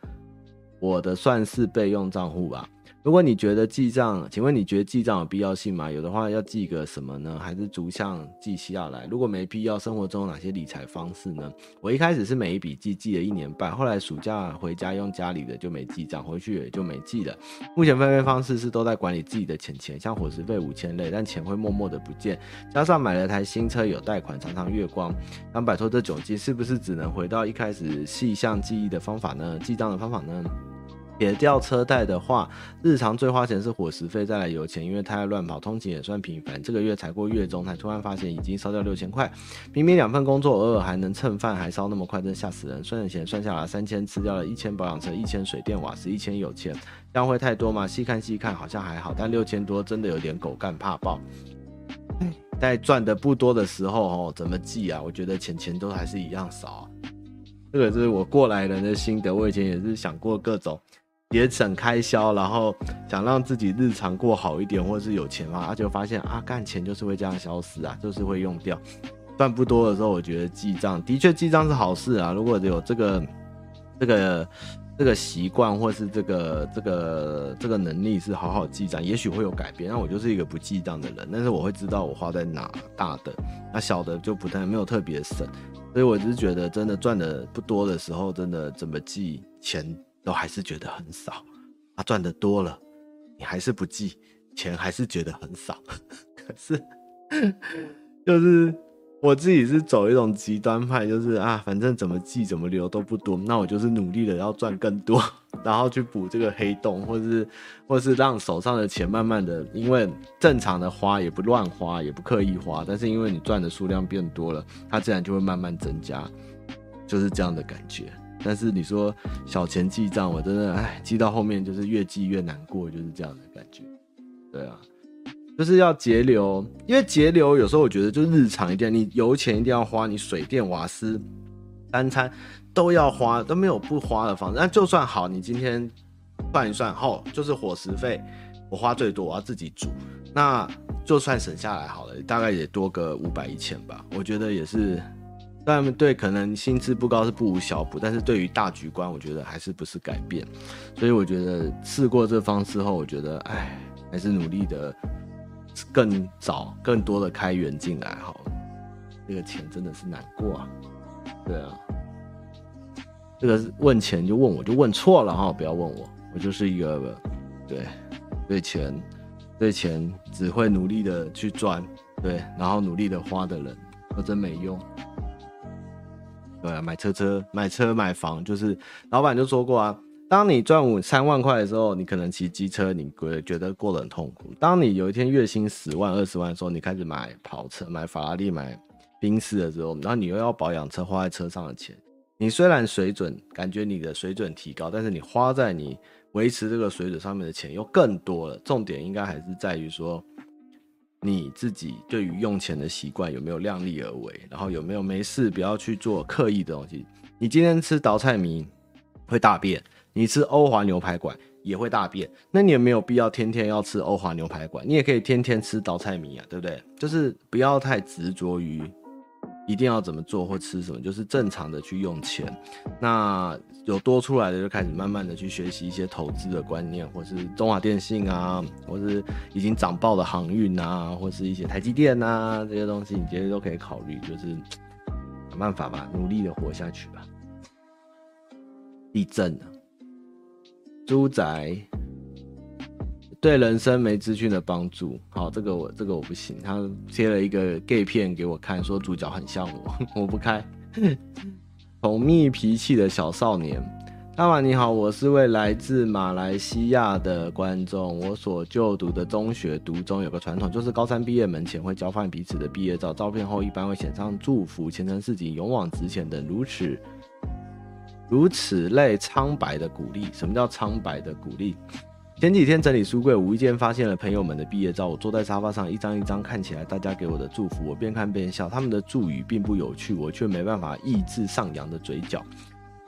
我的算是备用账户吧。如果你觉得记账，请问你觉得记账有必要性吗？有的话要记个什么呢？还是逐项记下来？如果没必要，生活中有哪些理财方式呢？我一开始是每一笔记，记了一年半，后来暑假回家用家里的就没记账，回去也就没记了。目前分配方式是都在管理自己的钱钱，像伙食费五千类，但钱会默默的不见。加上买了台新车，有贷款，常常月光，想摆脱这窘境，是不是只能回到一开始细项记忆的方法呢？记账的方法呢？撇掉车贷的话，日常最花钱是伙食费，再来油钱，因为太乱跑，通勤也算频繁。这个月才过月中，才突然发现已经烧掉六千块。明明两份工作，偶尔还能蹭饭，还烧那么快，真吓死人！算了钱算下来三千，吃掉了一千保养车，一千水电瓦斯，一千有钱，这样会太多吗？细看细看好像还好，但六千多真的有点狗干怕爆。在赚的不多的时候哦，怎么记啊？我觉得钱钱都还是一样少。这个是我过来人的心得，我以前也是想过各种。节省开销，然后想让自己日常过好一点，或者是有钱嘛，啊，就发现啊，干钱就是会这样消失啊，就是会用掉。赚不多的时候，我觉得记账的确记账是好事啊。如果有这个这个这个习惯或是这个这个这个能力是好好记账，也许会有改变。那我就是一个不记账的人，但是我会知道我花在哪大的，那小的就不太没有特别省。所以我只是觉得，真的赚的不多的时候，真的怎么记钱都还是觉得很少。啊，赚的多了，你还是不记，钱还是觉得很少。可是，就是。我自己是走一种极端派，就是啊，反正怎么记怎么留都不多，那我就是努力的要赚更多，然后去补这个黑洞，或是或是让手上的钱慢慢的，因为正常的花也不乱花，也不刻意花，但是因为你赚的数量变多了，它自然就会慢慢增加，就是这样的感觉。但是你说小钱记账，我真的哎，记到后面就是越记越难过，就是这样的感觉。对啊。就是要节流，因为节流有时候我觉得就日常一点，你油钱一定要花，你水电瓦斯、三餐都要花，都没有不花的方式。那就算好，你今天算一算，后就是伙食费，我花最多，我要自己煮，那就算省下来好了，大概也多个五百一千吧。我觉得也是，但对，可能薪资不高是不无小补，但是对于大局观，我觉得还是不是改变。所以我觉得试过这方式后，我觉得哎，还是努力的。更早、更多的开源进来，好了，这个钱真的是难过啊。对啊，这个问钱就问我就问错了哈，不要问我，我就是一个对对钱对钱只会努力的去赚，对，然后努力的花的人，我真没用。对啊，买车车买车买房，就是老板就说过啊。当你赚五三万块的时候，你可能骑机车，你会觉得过得很痛苦。当你有一天月薪十万、二十万的时候，你开始买跑车、买法拉利、买宾士的时候，然后你又要保养车，花在车上的钱，你虽然水准感觉你的水准提高，但是你花在你维持这个水准上面的钱又更多了。重点应该还是在于说，你自己对于用钱的习惯有没有量力而为，然后有没有没事不要去做刻意的东西。你今天吃倒菜米会大便。你吃欧华牛排馆也会大便，那你也没有必要天天要吃欧华牛排馆，你也可以天天吃倒菜米啊，对不对？就是不要太执着于一定要怎么做或吃什么，就是正常的去用钱。那有多出来的就开始慢慢的去学习一些投资的观念，或是中华电信啊，或是已经涨爆的航运啊，或是一些台积电啊这些东西，你觉得都可以考虑，就是想办法吧，努力的活下去吧。地震啊。猪仔对人生没资讯的帮助，好，这个我这个我不行。他贴了一个 gay 片给我看，说主角很像我，我不开。宠溺脾气的小少年，大马你好，我是位来自马来西亚的观众。我所就读的中学读中有个传统，就是高三毕业门前会交换彼此的毕业照，照片后一般会写上祝福、前程似锦、勇往直前等如此。如此类苍白的鼓励，什么叫苍白的鼓励？前几天整理书柜，无意间发现了朋友们的毕业照。我坐在沙发上，一张一张看起来，大家给我的祝福，我边看边笑。他们的祝语并不有趣，我却没办法抑制上扬的嘴角。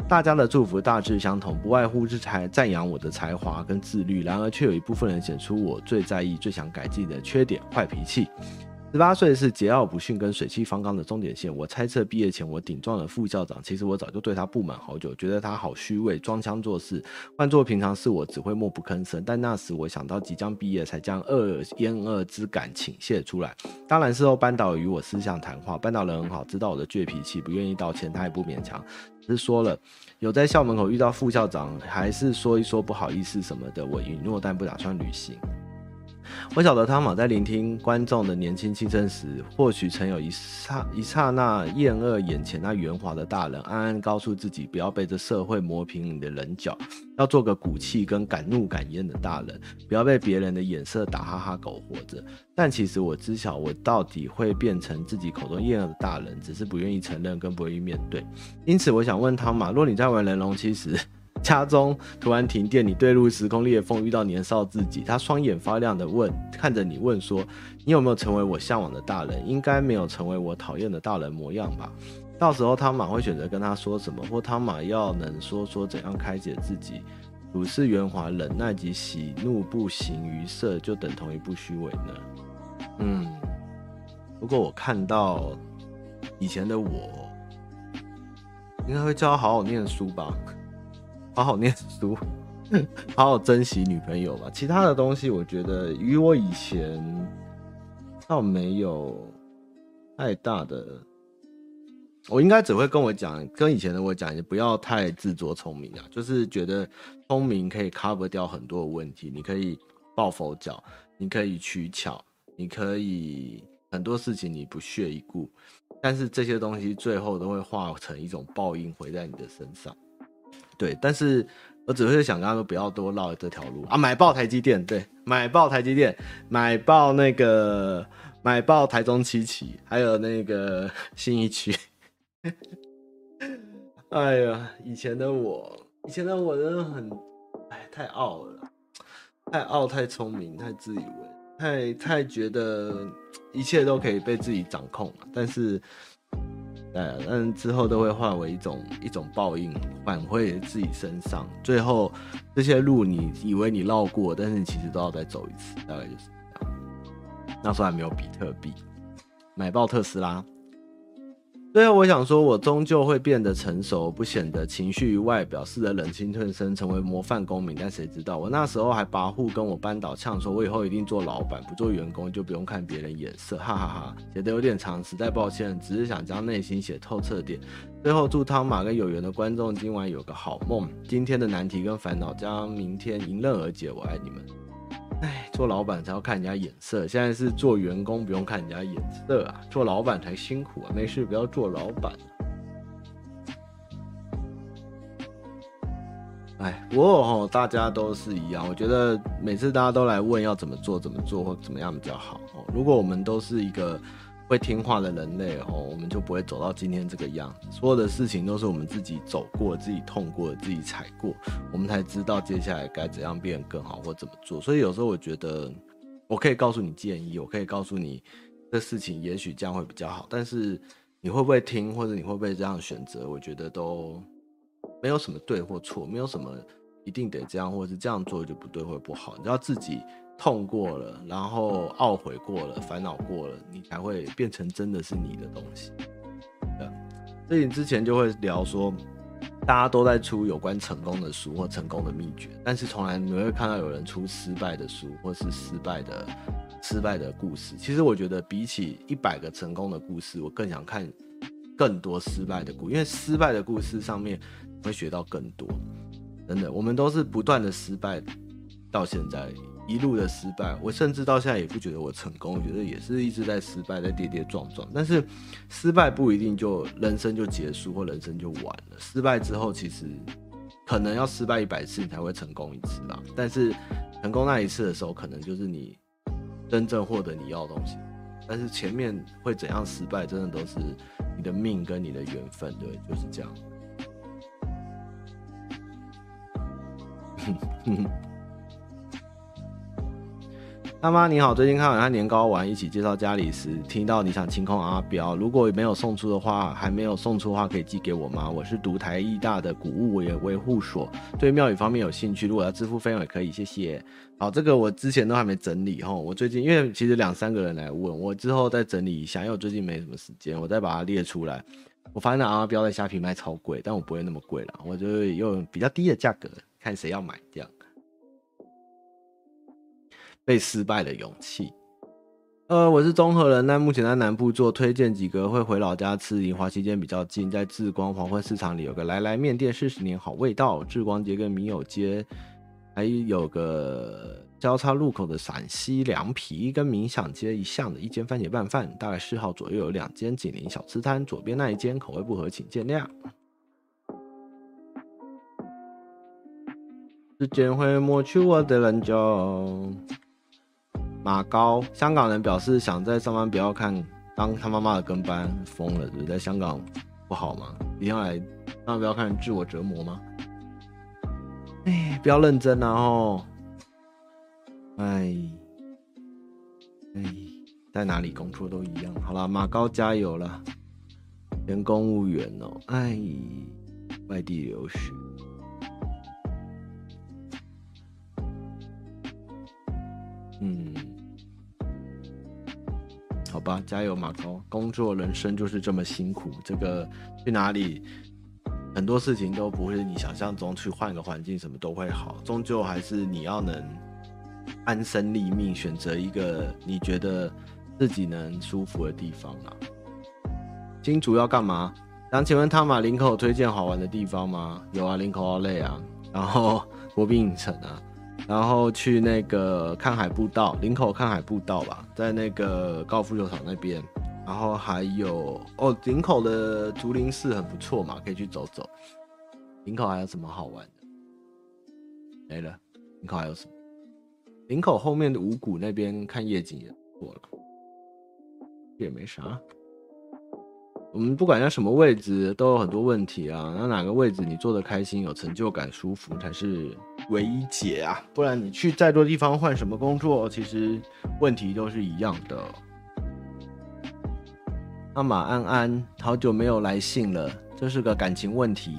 大家的祝福大致相同，不外乎是才赞扬我的才华跟自律。然而，却有一部分人显出我最在意、最想改进的缺点——坏脾气。十八岁是桀骜不驯跟水气方刚的终点线。我猜测毕业前我顶撞了副校长，其实我早就对他不满好久，觉得他好虚伪，装腔作势。换做平常是我只会默不吭声，但那时我想到即将毕业，才将恶厌恶之感倾泻出来。当然事后班导与我私下谈话，班导人很好，知道我的倔脾气，不愿意道歉，他也不勉强，只是说了有在校门口遇到副校长，还是说一说不好意思什么的。我允诺，但不打算履行。我晓得汤玛在聆听观众的年轻轻声时，或许曾有一刹一刹那厌恶眼前那圆滑的大人，暗暗告诉自己不要被这社会磨平你的棱角，要做个骨气跟敢怒敢言的大人，不要被别人的眼色打哈哈苟活着。但其实我知晓，我到底会变成自己口中厌恶的大人，只是不愿意承认跟不愿意面对。因此，我想问汤玛，若你在玩人龙七时，家中突然停电，你对入时空裂缝，遇到年少自己，他双眼发亮的问，看着你问说：“你有没有成为我向往的大人？应该没有成为我讨厌的大人模样吧？”到时候汤玛会选择跟他说什么，或汤玛要能说说怎样开解自己，处事圆滑、忍耐及喜怒不形于色，就等同于不虚伪呢？嗯，如果我看到以前的我，应该会叫他好好念书吧。好好念书，好好珍惜女朋友吧。其他的东西，我觉得与我以前倒没有太大的。我应该只会跟我讲，跟以前的我讲，也不要太自作聪明啊。就是觉得聪明可以 cover 掉很多问题，你可以抱佛脚，你可以取巧，你可以很多事情你不屑一顾，但是这些东西最后都会化成一种报应回在你的身上。对，但是我只会想跟他说不要多绕这条路啊，买爆台积电，对，买爆台积电，买爆那个买爆台中七期，还有那个 新一区。哎呀，以前的我，以前的我真的很，哎，太傲了，太傲，太聪明，太自以为，太太觉得一切都可以被自己掌控了。但是，呃，但之后都会化为一种一种报应，返回自己身上。最后，这些路你以为你绕过，但是你其实都要再走一次，大概就是这样。那时候还没有比特币，买爆特斯拉。最后，我想说，我终究会变得成熟，不显得情绪于外表，试着忍气吞声，成为模范公民。但谁知道，我那时候还跋扈，跟我班导呛说，我以后一定做老板，不做员工，就不用看别人眼色，哈哈哈。写得有点长，实在抱歉，只是想将内心写透彻点。最后，祝汤马跟有缘的观众今晚有个好梦。今天的难题跟烦恼将明天迎刃而解。我爱你们。哎，做老板才要看人家眼色，现在是做员工不用看人家眼色啊，做老板才辛苦啊，没事不要做老板。哎，不过吼，大家都是一样，我觉得每次大家都来问要怎么做、怎么做或怎么样比较好。如果我们都是一个。会听话的人类哦，我们就不会走到今天这个样。所有的事情都是我们自己走过、自己痛过、自己踩过，我们才知道接下来该怎样变更好或怎么做。所以有时候我觉得，我可以告诉你建议，我可以告诉你这事情也许这样会比较好，但是你会不会听，或者你会不会这样选择，我觉得都没有什么对或错，没有什么一定得这样，或者是这样做就不对或不好，你要自己。痛过了，然后懊悔过了，烦恼过了，你才会变成真的是你的东西。对，所以之前就会聊说，大家都在出有关成功的书或成功的秘诀，但是从来没会看到有人出失败的书或是失败的失败的故事。其实我觉得比起一百个成功的故事，我更想看更多失败的故事，因为失败的故事上面会学到更多。真的，我们都是不断的失败到现在。一路的失败，我甚至到现在也不觉得我成功，我觉得也是一直在失败，在跌跌撞撞。但是失败不一定就人生就结束或人生就完了。失败之后，其实可能要失败一百次你才会成功一次吧。但是成功那一次的时候，可能就是你真正获得你要的东西。但是前面会怎样失败，真的都是你的命跟你的缘分，对，就是这样。大妈你好，最近看完他年糕丸一起介绍家里时，听到你想清空阿标，如果没有送出的话，还没有送出的话，可以寄给我吗？我是读台艺大的古物维维护所，对庙宇方面有兴趣，如果要支付费用也可以，谢谢。好，这个我之前都还没整理哈，我最近因为其实两三个人来问我，之后再整理一下，因为我最近没什么时间，我再把它列出来。我发现阿标在虾皮卖超贵，但我不会那么贵了，我就用比较低的价格，看谁要买这样。被失败的勇气。呃，我是中和人，但目前在南部做，推荐几个会回老家吃，离华期间比较近，在志光黄昏市场里有个来来面店，四十年好味道。志光街跟民友街，还有个交叉路口的陕西凉皮，跟冥想街一巷的一间番茄拌饭，大概四号左右有两间紧邻小吃摊，左边那一间口味不合，请见谅。时间会抹去我的棱角。马高，香港人表示想在上班不要看当他妈妈的跟班，疯了，对，在香港不好吗？一定要来上班不要看自我折磨吗？哎，不要认真啊哦！哎哎，在哪里工作都一样。好了，马高加油了，连公务员哦，哎，外地留学。好吧，加油马高！工作人生就是这么辛苦，这个去哪里很多事情都不会你想象中去换个环境什么都会好，终究还是你要能安身立命，选择一个你觉得自己能舒服的地方啊。金主要干嘛？想请问汤马林口推荐好玩的地方吗？有啊，林口奥莱啊，然后国宾影城啊。然后去那个看海步道，林口看海步道吧，在那个高尔夫球场那边。然后还有哦，林口的竹林寺很不错嘛，可以去走走。林口还有什么好玩的？没了。林口还有什么？林口后面的五股那边看夜景也不错了，也没啥。我们不管在什么位置，都有很多问题啊。那哪个位置你坐得开心、有成就感、舒服，才是唯一解啊！不然你去再多地方换什么工作，其实问题都是一样的。那马安安好久没有来信了，这是个感情问题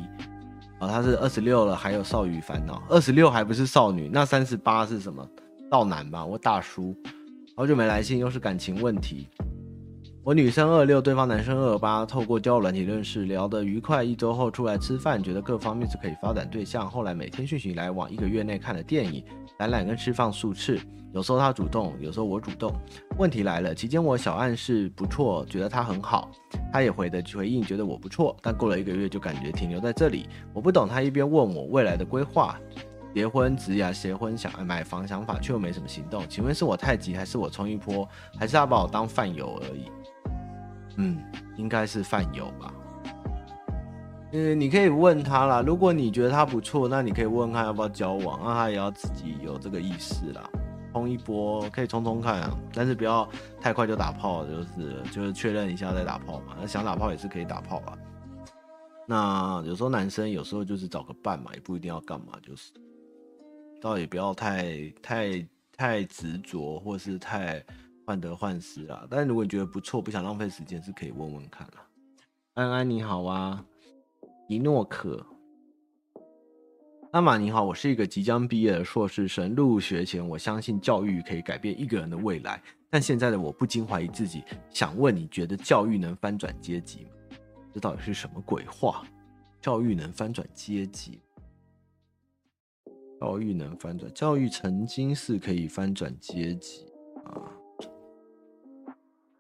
啊。他是二十六了，还有少女烦恼。二十六还不是少女，那三十八是什么？少男吧？我大叔，好久没来信，又是感情问题。我女生二六，对方男生二八，透过交友软体认识，聊得愉快。一周后出来吃饭，觉得各方面是可以发展对象。后来每天讯息来往，一个月内看了电影、展览跟吃饭数次。有时候他主动，有时候我主动。问题来了，期间我小暗示不错，觉得他很好，他也回的回应，觉得我不错。但过了一个月，就感觉停留在这里。我不懂他一边问我未来的规划，结婚、职业、结婚、想买房想法，却又没什么行动。请问是我太急，还是我冲一波，还是他把我当饭友而已？嗯，应该是饭友吧。嗯，你可以问他啦。如果你觉得他不错，那你可以问他要不要交往，那他也要自己有这个意识啦。冲一波可以冲冲看啊，但是不要太快就打炮，就是就是确认一下再打炮嘛。那想打炮也是可以打炮啊。那有时候男生有时候就是找个伴嘛，也不一定要干嘛，就是倒也不要太太太执着，或是太。患得患失啊！但是如果你觉得不错，不想浪费时间，是可以问问看啊。安安你好啊，一诺可，阿玛你好，我是一个即将毕业的硕士生。入学前，我相信教育可以改变一个人的未来，但现在的我不禁怀疑自己。想问你觉得教育能翻转阶级吗？这到底是什么鬼话？教育能翻转阶级？教育能翻转？教育曾经是可以翻转阶级啊。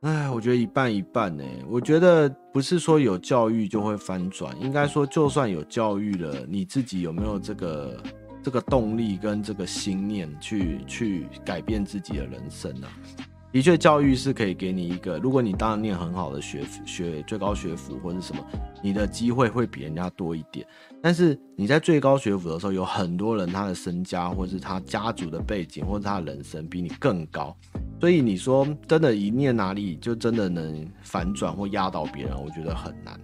哎，我觉得一半一半呢。我觉得不是说有教育就会翻转，应该说就算有教育了，你自己有没有这个这个动力跟这个心念去去改变自己的人生呢？的确，教育是可以给你一个，如果你当然念很好的学学最高学府或者什么，你的机会会比人家多一点。但是你在最高学府的时候，有很多人他的身家或者是他家族的背景或者他的人生比你更高。所以你说真的，一念哪里就真的能反转或压倒别人？我觉得很难。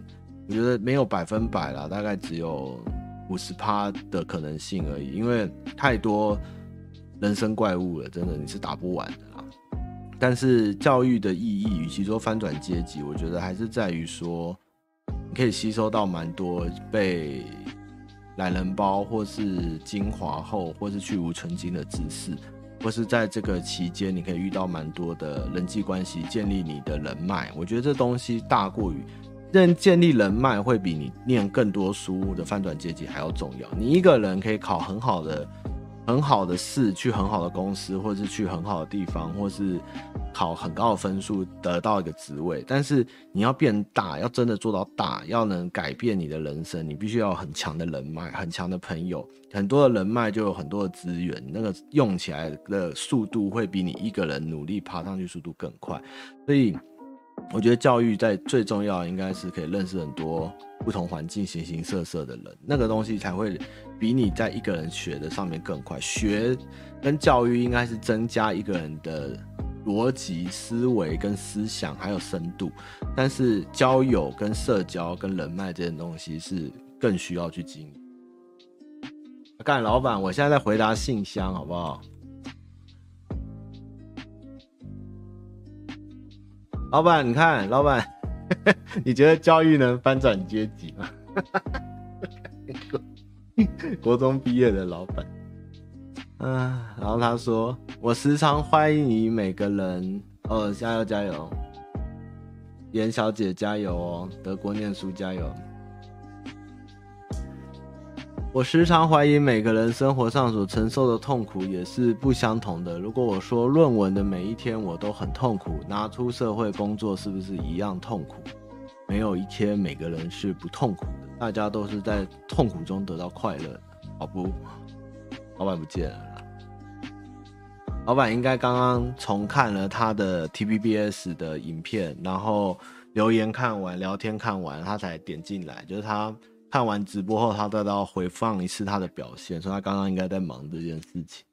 我觉得没有百分百啦，大概只有五十趴的可能性而已。因为太多人生怪物了，真的你是打不完的啦。但是教育的意义，与其说翻转阶级，我觉得还是在于说，你可以吸收到蛮多被懒人包或是精华后，或是去无存菁的知识。或是在这个期间，你可以遇到蛮多的人际关系，建立你的人脉。我觉得这东西大过于认建立人脉，会比你念更多书的翻转阶级还要重要。你一个人可以考很好的。很好的事，去很好的公司，或是去很好的地方，或是考很高的分数，得到一个职位。但是你要变大，要真的做到大，要能改变你的人生，你必须要很强的人脉，很强的朋友，很多的人脉就有很多的资源，那个用起来的速度会比你一个人努力爬上去速度更快。所以。我觉得教育在最重要应该是可以认识很多不同环境、形形色色的人，那个东西才会比你在一个人学的上面更快。学跟教育应该是增加一个人的逻辑思维跟思想还有深度，但是交友跟社交跟人脉这些东西是更需要去经营。干老板，我现在在回答信箱，好不好？老板，你看，老板，你觉得教育能翻转阶级吗？国中毕业的老板，嗯，然后他说：“我时常欢迎每个人，哦，加油加油，严小姐加油哦，德国念书加油。”我时常怀疑每个人生活上所承受的痛苦也是不相同的。如果我说论文的每一天我都很痛苦，拿出社会工作是不是一样痛苦？没有一天每个人是不痛苦的，大家都是在痛苦中得到快乐的，好不？老板不见了。老板应该刚刚重看了他的 T B B S 的影片，然后留言看完，聊天看完，他才点进来。就是他看完直播后，他再到回放一次他的表现，所以他刚刚应该在忙这件事情。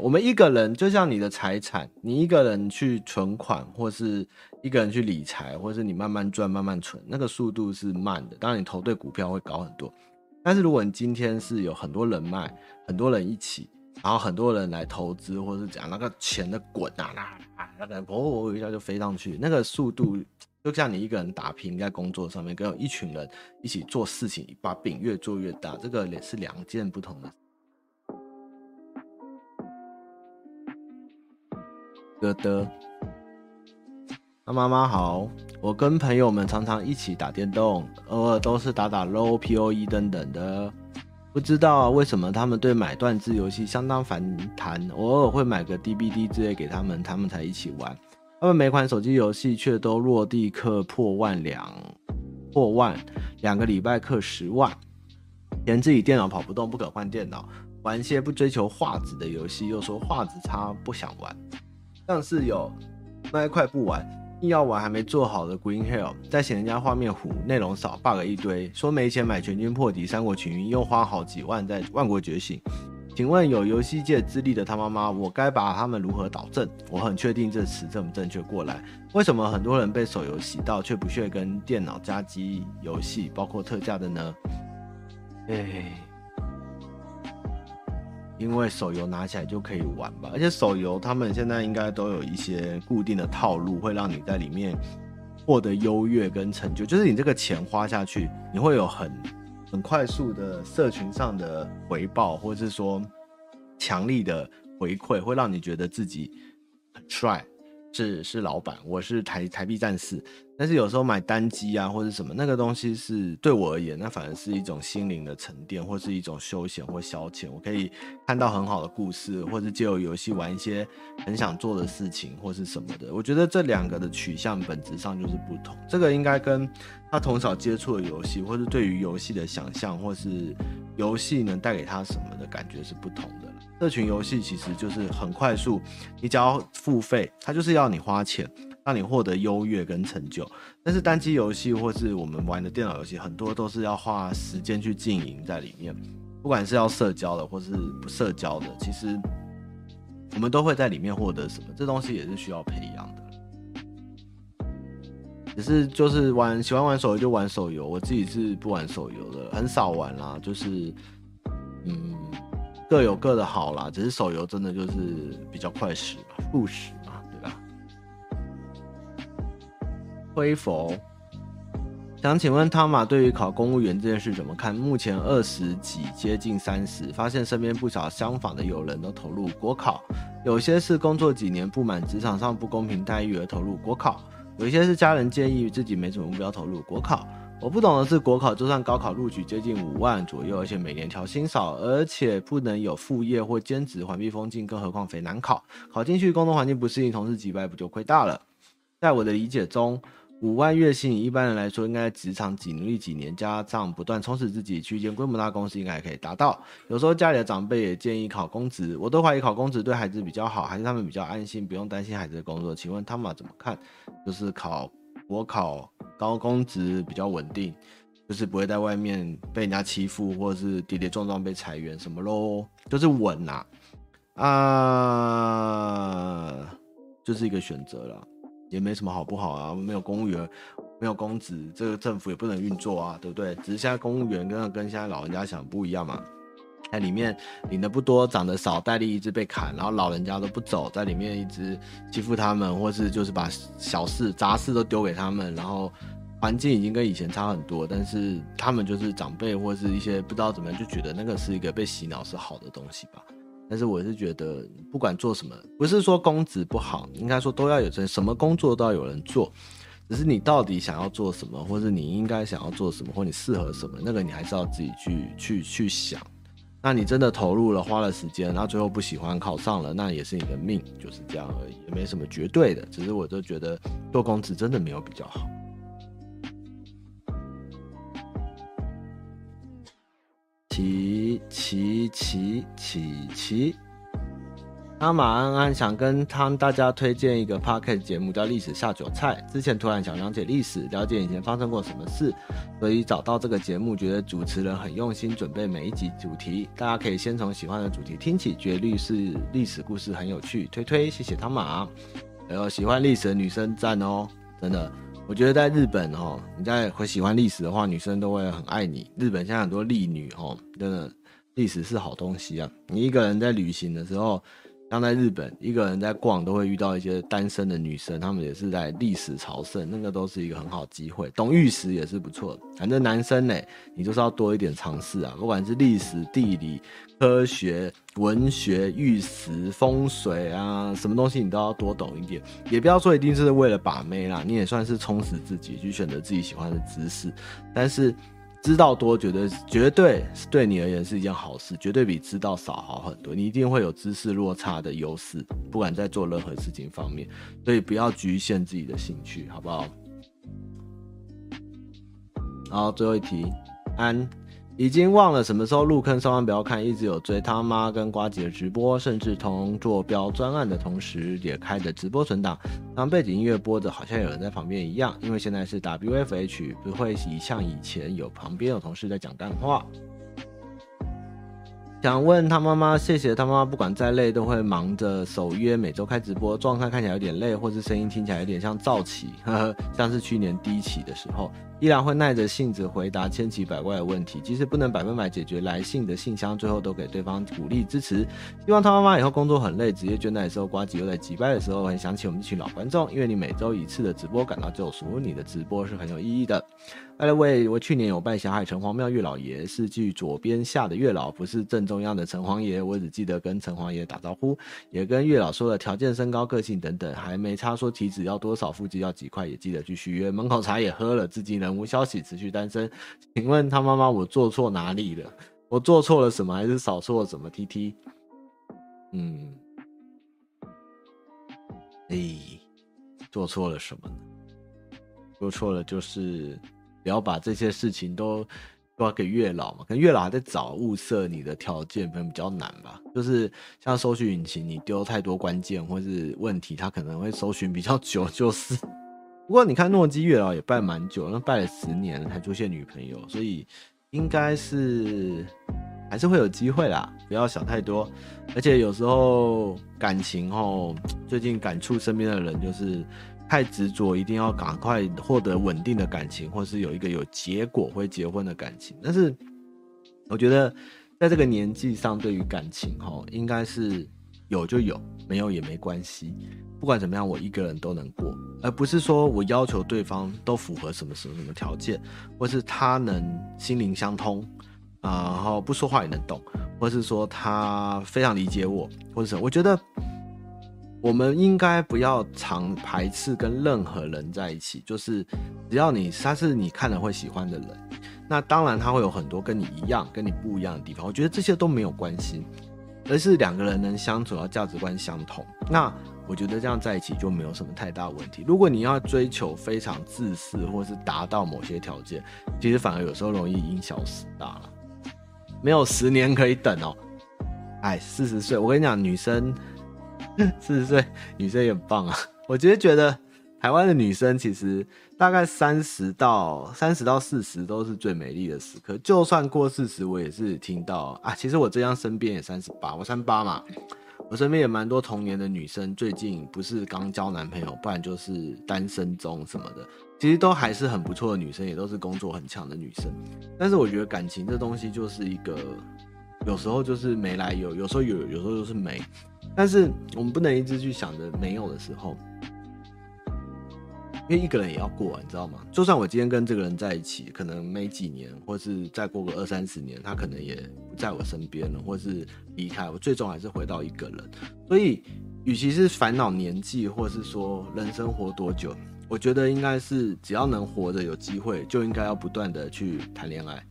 我们一个人就像你的财产，你一个人去存款，或是一个人去理财，或是你慢慢赚、慢慢存，那个速度是慢的。当然，你投对股票会高很多，但是如果你今天是有很多人脉，很多人一起。然后很多人来投资，或是讲那个钱的滚啊，那那个砰一下就飞上去，那个速度就像你一个人打拼在工作上面，跟有一群人一起做事情，把饼越做越大，这个也是两件不同的。哥的，那妈妈好，我跟朋友们常常一起打电动，偶尔都是打打 Low、POE 等等的。不知道为什么他们对买断制游戏相当反弹，偶尔会买个 DVD 之类给他们，他们才一起玩。他们每款手机游戏却都落地氪破万两，破万两个礼拜氪十万，嫌自己电脑跑不动，不可换电脑，玩些不追求画质的游戏，又说画质差不想玩，像是有那一块不玩。硬要玩还没做好的 Green Hell，再嫌人家画面糊、内容少、bug 一堆，说没钱买全军破敌、三国群英，又花好几万在万国觉醒。请问有游戏界资历的他妈妈，我该把他们如何导正？我很确定这词这么正确过来，为什么很多人被手游洗到，却不屑跟电脑家机游戏，包括特价的呢？哎。因为手游拿起来就可以玩吧，而且手游他们现在应该都有一些固定的套路，会让你在里面获得优越跟成就。就是你这个钱花下去，你会有很很快速的社群上的回报，或者是说强力的回馈，会让你觉得自己很帅。是是老板，我是台台币战士，但是有时候买单机啊或者什么那个东西是对我而言，那反而是一种心灵的沉淀，或是一种休闲或消遣。我可以看到很好的故事，或者借由游戏玩一些很想做的事情，或是什么的。我觉得这两个的取向本质上就是不同。这个应该跟他从小接触的游戏，或是对于游戏的想象，或是游戏能带给他什么的感觉是不同的。社群游戏其实就是很快速，你只要付费，它就是要你花钱，让你获得优越跟成就。但是单机游戏或是我们玩的电脑游戏，很多都是要花时间去经营在里面，不管是要社交的或是不社交的，其实我们都会在里面获得什么，这东西也是需要培养的。只是就是玩喜欢玩手游就玩手游，我自己是不玩手游的，很少玩啦，就是嗯。各有各的好啦，只是手游真的就是比较快食嘛，速食嘛，对吧？灰佛，想请问汤马对于考公务员这件事怎么看？目前二十几，接近三十，发现身边不少相仿的友人都投入国考，有些是工作几年不满职场上不公平待遇而投入国考，有些是家人建议自己没什么目标投入国考。我不懂的是，国考就算高考录取接近五万左右，而且每年调薪少，而且不能有副业或兼职，环避风境，更何况肥难考。考进去，工作环境不适应，同事击败，不就亏大了？在我的理解中，五万月薪一般人来说，应该职场几努力几年，加上不断充实自己，去一间规模大公司应该还可以达到。有时候家里的长辈也建议考公职，我都怀疑考公职对孩子比较好，还是他们比较安心，不用担心孩子的工作。请问汤马怎么看？就是考。国考高工资比较稳定，就是不会在外面被人家欺负，或者是跌跌撞撞被裁员什么喽，就是稳呐，啊，就是一个选择了，也没什么好不好啊，没有公务员，没有公职，这个政府也不能运作啊，对不对？只是现在公务员跟跟现在老人家想不一样嘛。在里面领的不多，长得少，待遇一直被砍，然后老人家都不走，在里面一直欺负他们，或是就是把小事杂事都丢给他们，然后环境已经跟以前差很多，但是他们就是长辈或是一些不知道怎么样，就觉得那个是一个被洗脑是好的东西吧。但是我是觉得不管做什么，不是说公职不好，应该说都要有人，什么工作都要有人做，只是你到底想要做什么，或是你应该想要做什么，或你适合什么，那个你还是要自己去去去想。那你真的投入了，花了时间，然后最后不喜欢考上了，那也是你的命，就是这样而已，也没什么绝对的。只是我就觉得做公职真的没有比较好。琪琪琪琪琪。汤马安安想跟汤大家推荐一个 podcast 节目，叫《历史下酒菜》。之前突然想了解历史，了解以前发生过什么事，所以找到这个节目，觉得主持人很用心准备每一集主题。大家可以先从喜欢的主题听起，觉得历史历史故事很有趣，推推。谢谢汤马。还有喜欢历史的女生赞哦，真的，我觉得在日本哦，你在会喜欢历史的话，女生都会很爱你。日本现在很多历女哦，真的历史是好东西啊。你一个人在旅行的时候。像在日本，一个人在逛都会遇到一些单身的女生，她们也是在历史朝圣，那个都是一个很好机会。懂玉石也是不错的。反正男生呢，你就是要多一点尝试啊，不管是历史、地理、科学、文学、玉石、风水啊，什么东西你都要多懂一点。也不要说一定是为了把妹啦，你也算是充实自己，去选择自己喜欢的知识。但是。知道多绝对绝对对你而言是一件好事，绝对比知道少好很多。你一定会有知识落差的优势，不管在做任何事情方面，所以不要局限自己的兴趣，好不好？然后最后一题，安。已经忘了什么时候入坑，千万不要看，一直有追他妈跟瓜姐的直播，甚至同坐标专案的同时也开着直播存档，当背景音乐播着，好像有人在旁边一样。因为现在是 WFH，不会像以前有旁边有同事在讲干话。想问他妈妈，谢谢他妈妈，不管再累都会忙着守约，每周开直播，状态看起来有点累，或是声音听起来有点像躁起，呵呵，像是去年低起的时候。依然会耐着性子回答千奇百怪的问题，即使不能百分百解决来信的信箱，最后都给对方鼓励支持。希望他妈妈以后工作很累，职业倦怠的时候，呱吉又在急败的时候，很想起我们这群老观众，因为你每周一次的直播感到救赎，你的直播是很有意义的。By the way，我去年有拜霞海城隍庙月老爷，是去左边下的月老，不是正中央的城隍爷。我只记得跟城隍爷打招呼，也跟月老说了条件、身高、个性等等，还没差说体脂要多少，腹肌要几块，也记得去续约。门口茶也喝了，至今仍无消息，持续单身。请问他妈妈，我做错哪里了？我做错了什么，还是少说了什么？T T，嗯，哎，做错了什么呢？做错了就是。不要把这些事情都都要给月老嘛，可能月老还在找物色你的条件，可能比较难吧。就是像搜寻引擎，你丢太多关键或是问题，他可能会搜寻比较久。就是，不过你看诺基月老也拜蛮久，那拜了十年才出现女朋友，所以应该是还是会有机会啦。不要想太多，而且有时候感情哦，最近感触身边的人就是。太执着，一定要赶快获得稳定的感情，或是有一个有结果会结婚的感情。但是，我觉得在这个年纪上，对于感情，哈，应该是有就有，没有也没关系。不管怎么样，我一个人都能过，而不是说我要求对方都符合什么什么什么条件，或是他能心灵相通，然后不说话也能懂，或是说他非常理解我，或者什么。我觉得。我们应该不要常排斥跟任何人在一起，就是只要你他是你看了会喜欢的人，那当然他会有很多跟你一样、跟你不一样的地方。我觉得这些都没有关系，而是两个人能相处，到价值观相同。那我觉得这样在一起就没有什么太大问题。如果你要追求非常自私，或是达到某些条件，其实反而有时候容易因小失大了。没有十年可以等哦。哎，四十岁，我跟你讲，女生。四十岁女生也很棒啊！我其实觉得台湾的女生其实大概三十到三十到四十都是最美丽的时刻。就算过四十，我也是听到啊。其实我这样身边也三十八，我三八嘛。我身边也蛮多同年的女生，最近不是刚交男朋友，不然就是单身中什么的。其实都还是很不错的女生，也都是工作很强的女生。但是我觉得感情这东西就是一个，有时候就是没来由，有时候有，有时候就是没。但是我们不能一直去想着没有的时候，因为一个人也要过，你知道吗？就算我今天跟这个人在一起，可能没几年，或是再过个二三十年，他可能也不在我身边了，或是离开我，最终还是回到一个人。所以，与其是烦恼年纪，或是说人生活多久，我觉得应该是只要能活着有机会，就应该要不断的去谈恋爱，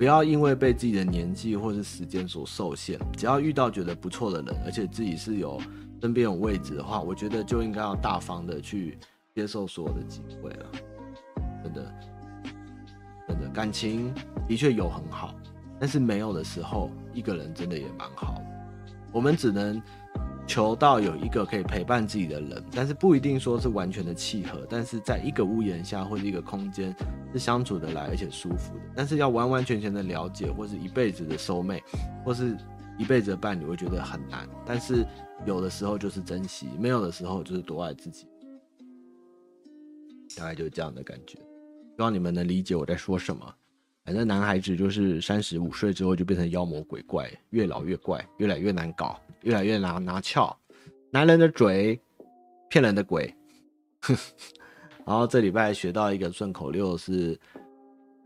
不要因为被自己的年纪或是时间所受限。只要遇到觉得不错的人，而且自己是有身边有位置的话，我觉得就应该要大方的去接受所有的机会了。真的，真的，感情的确有很好，但是没有的时候，一个人真的也蛮好。我们只能。求到有一个可以陪伴自己的人，但是不一定说是完全的契合，但是在一个屋檐下或者一个空间是相处得来而且舒服的。但是要完完全全的了解，或是一辈子的收妹或是一辈子的伴侣，我觉得很难。但是有的时候就是珍惜，没有的时候就是多爱自己，大概就是这样的感觉。希望你们能理解我在说什么。反正男孩子就是三十五岁之后就变成妖魔鬼怪，越老越怪，越来越难搞，越来越拿拿翘。男人的嘴，骗人的鬼。然后这礼拜学到一个顺口溜是，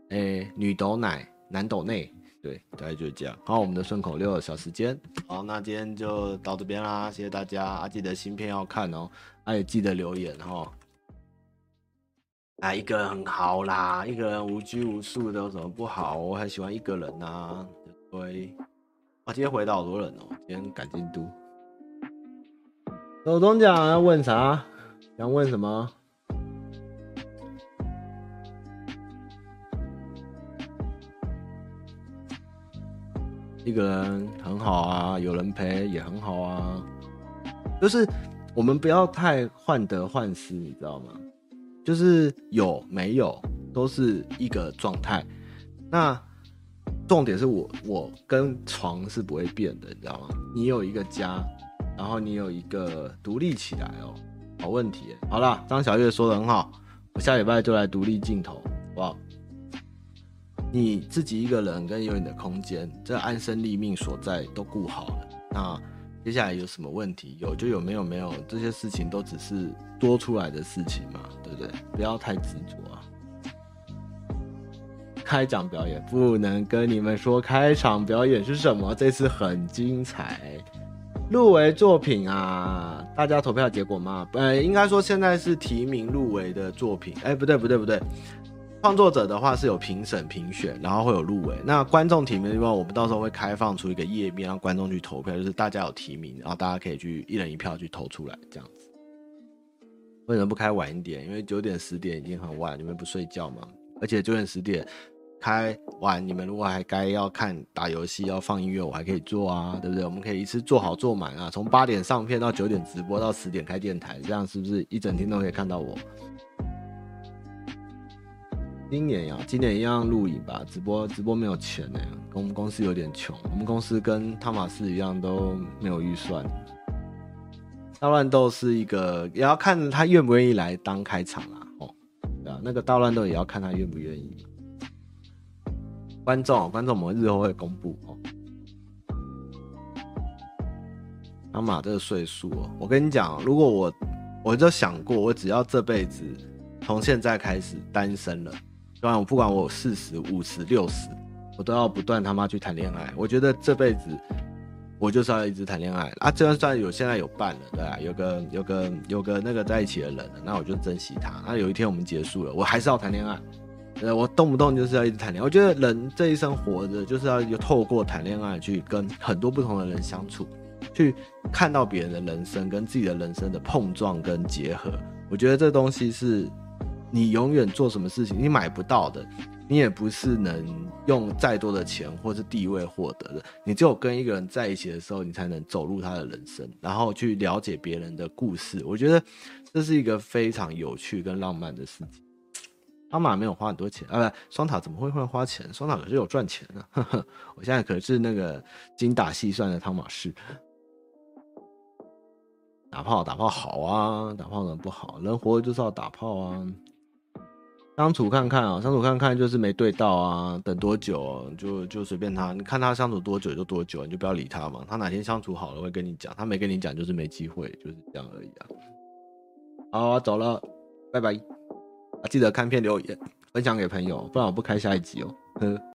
诶、女抖奶，男抖内，对，大概就是这样。好，我们的顺口溜小时间，好，那今天就到这边啦，谢谢大家，啊，记得新片要看哦，啊，也记得留言哈。啊，一个人很好啦，一个人无拘无束的有什么不好？我很喜欢一个人呐、啊，对。啊，今天回到好多人哦、喔，今天赶进度。手中奖要问啥？想问什么？一个人很好啊，有人陪也很好啊。就是我们不要太患得患失，你知道吗？就是有没有都是一个状态，那重点是我我跟床是不会变的，你知道吗？你有一个家，然后你有一个独立起来哦，好问题。好了，张小月说的很好，我下礼拜就来独立镜头，好不好？你自己一个人跟有你的空间，这安身立命所在都顾好了，那。接下来有什么问题？有就有，没有没有，这些事情都只是多出来的事情嘛，对不对？不要太执着啊。开场表演不能跟你们说开场表演是什么，这次很精彩。入围作品啊，大家投票结果吗？呃，应该说现在是提名入围的作品。哎，不对不对不对。创作者的话是有评审评选，然后会有入围。那观众提名的地方，我们到时候会开放出一个页面，让观众去投票，就是大家有提名，然后大家可以去一人一票去投出来，这样子。为什么不开晚一点？因为九点十点已经很晚，你们不睡觉吗？而且九点十点开完，你们如果还该要看打游戏要放音乐，我还可以做啊，对不对？我们可以一次做好做满啊，从八点上片到九点直播到十点开电台，这样是不是一整天都可以看到我？今年呀，今年一样录影吧，直播直播没有钱呢，跟我们公司有点穷，我们公司跟汤马士一样都没有预算。大乱斗是一个，也要看他愿不愿意来当开场啦，哦，对啊，那个大乱斗也要看他愿不愿意。观众，观众，我们日后会公布哦。汤马这个岁数哦，我跟你讲，如果我我就想过，我只要这辈子从现在开始单身了。不管我不管我四十五十六十，我都要不断他妈去谈恋爱。我觉得这辈子我就是要一直谈恋爱啊！就算有现在有伴了，对啊，有个有个有个那个在一起的人了，那我就珍惜他。那有一天我们结束了，我还是要谈恋爱。呃，我动不动就是要一直谈恋爱。我觉得人这一生活着就是要有透过谈恋爱去跟很多不同的人相处，去看到别人的人生跟自己的人生的碰撞跟结合。我觉得这东西是。你永远做什么事情，你买不到的，你也不是能用再多的钱或是地位获得的。你只有跟一个人在一起的时候，你才能走入他的人生，然后去了解别人的故事。我觉得这是一个非常有趣跟浪漫的事情。汤马没有花很多钱啊，不，双塔怎么会会花钱？双塔可是有赚钱的。呵呵，我现在可是那个精打细算的汤马士。打炮打炮好啊，打炮怎么不好？人活着就是要打炮啊。相处看看啊，相处看看就是没对到啊，等多久就就随便他，你看他相处多久就多久，你就不要理他嘛。他哪天相处好了会跟你讲，他没跟你讲就是没机会，就是这样而已啊。好，我走了，拜拜。啊，记得看片留言，分享给朋友，不然我不开下一集哦。呵。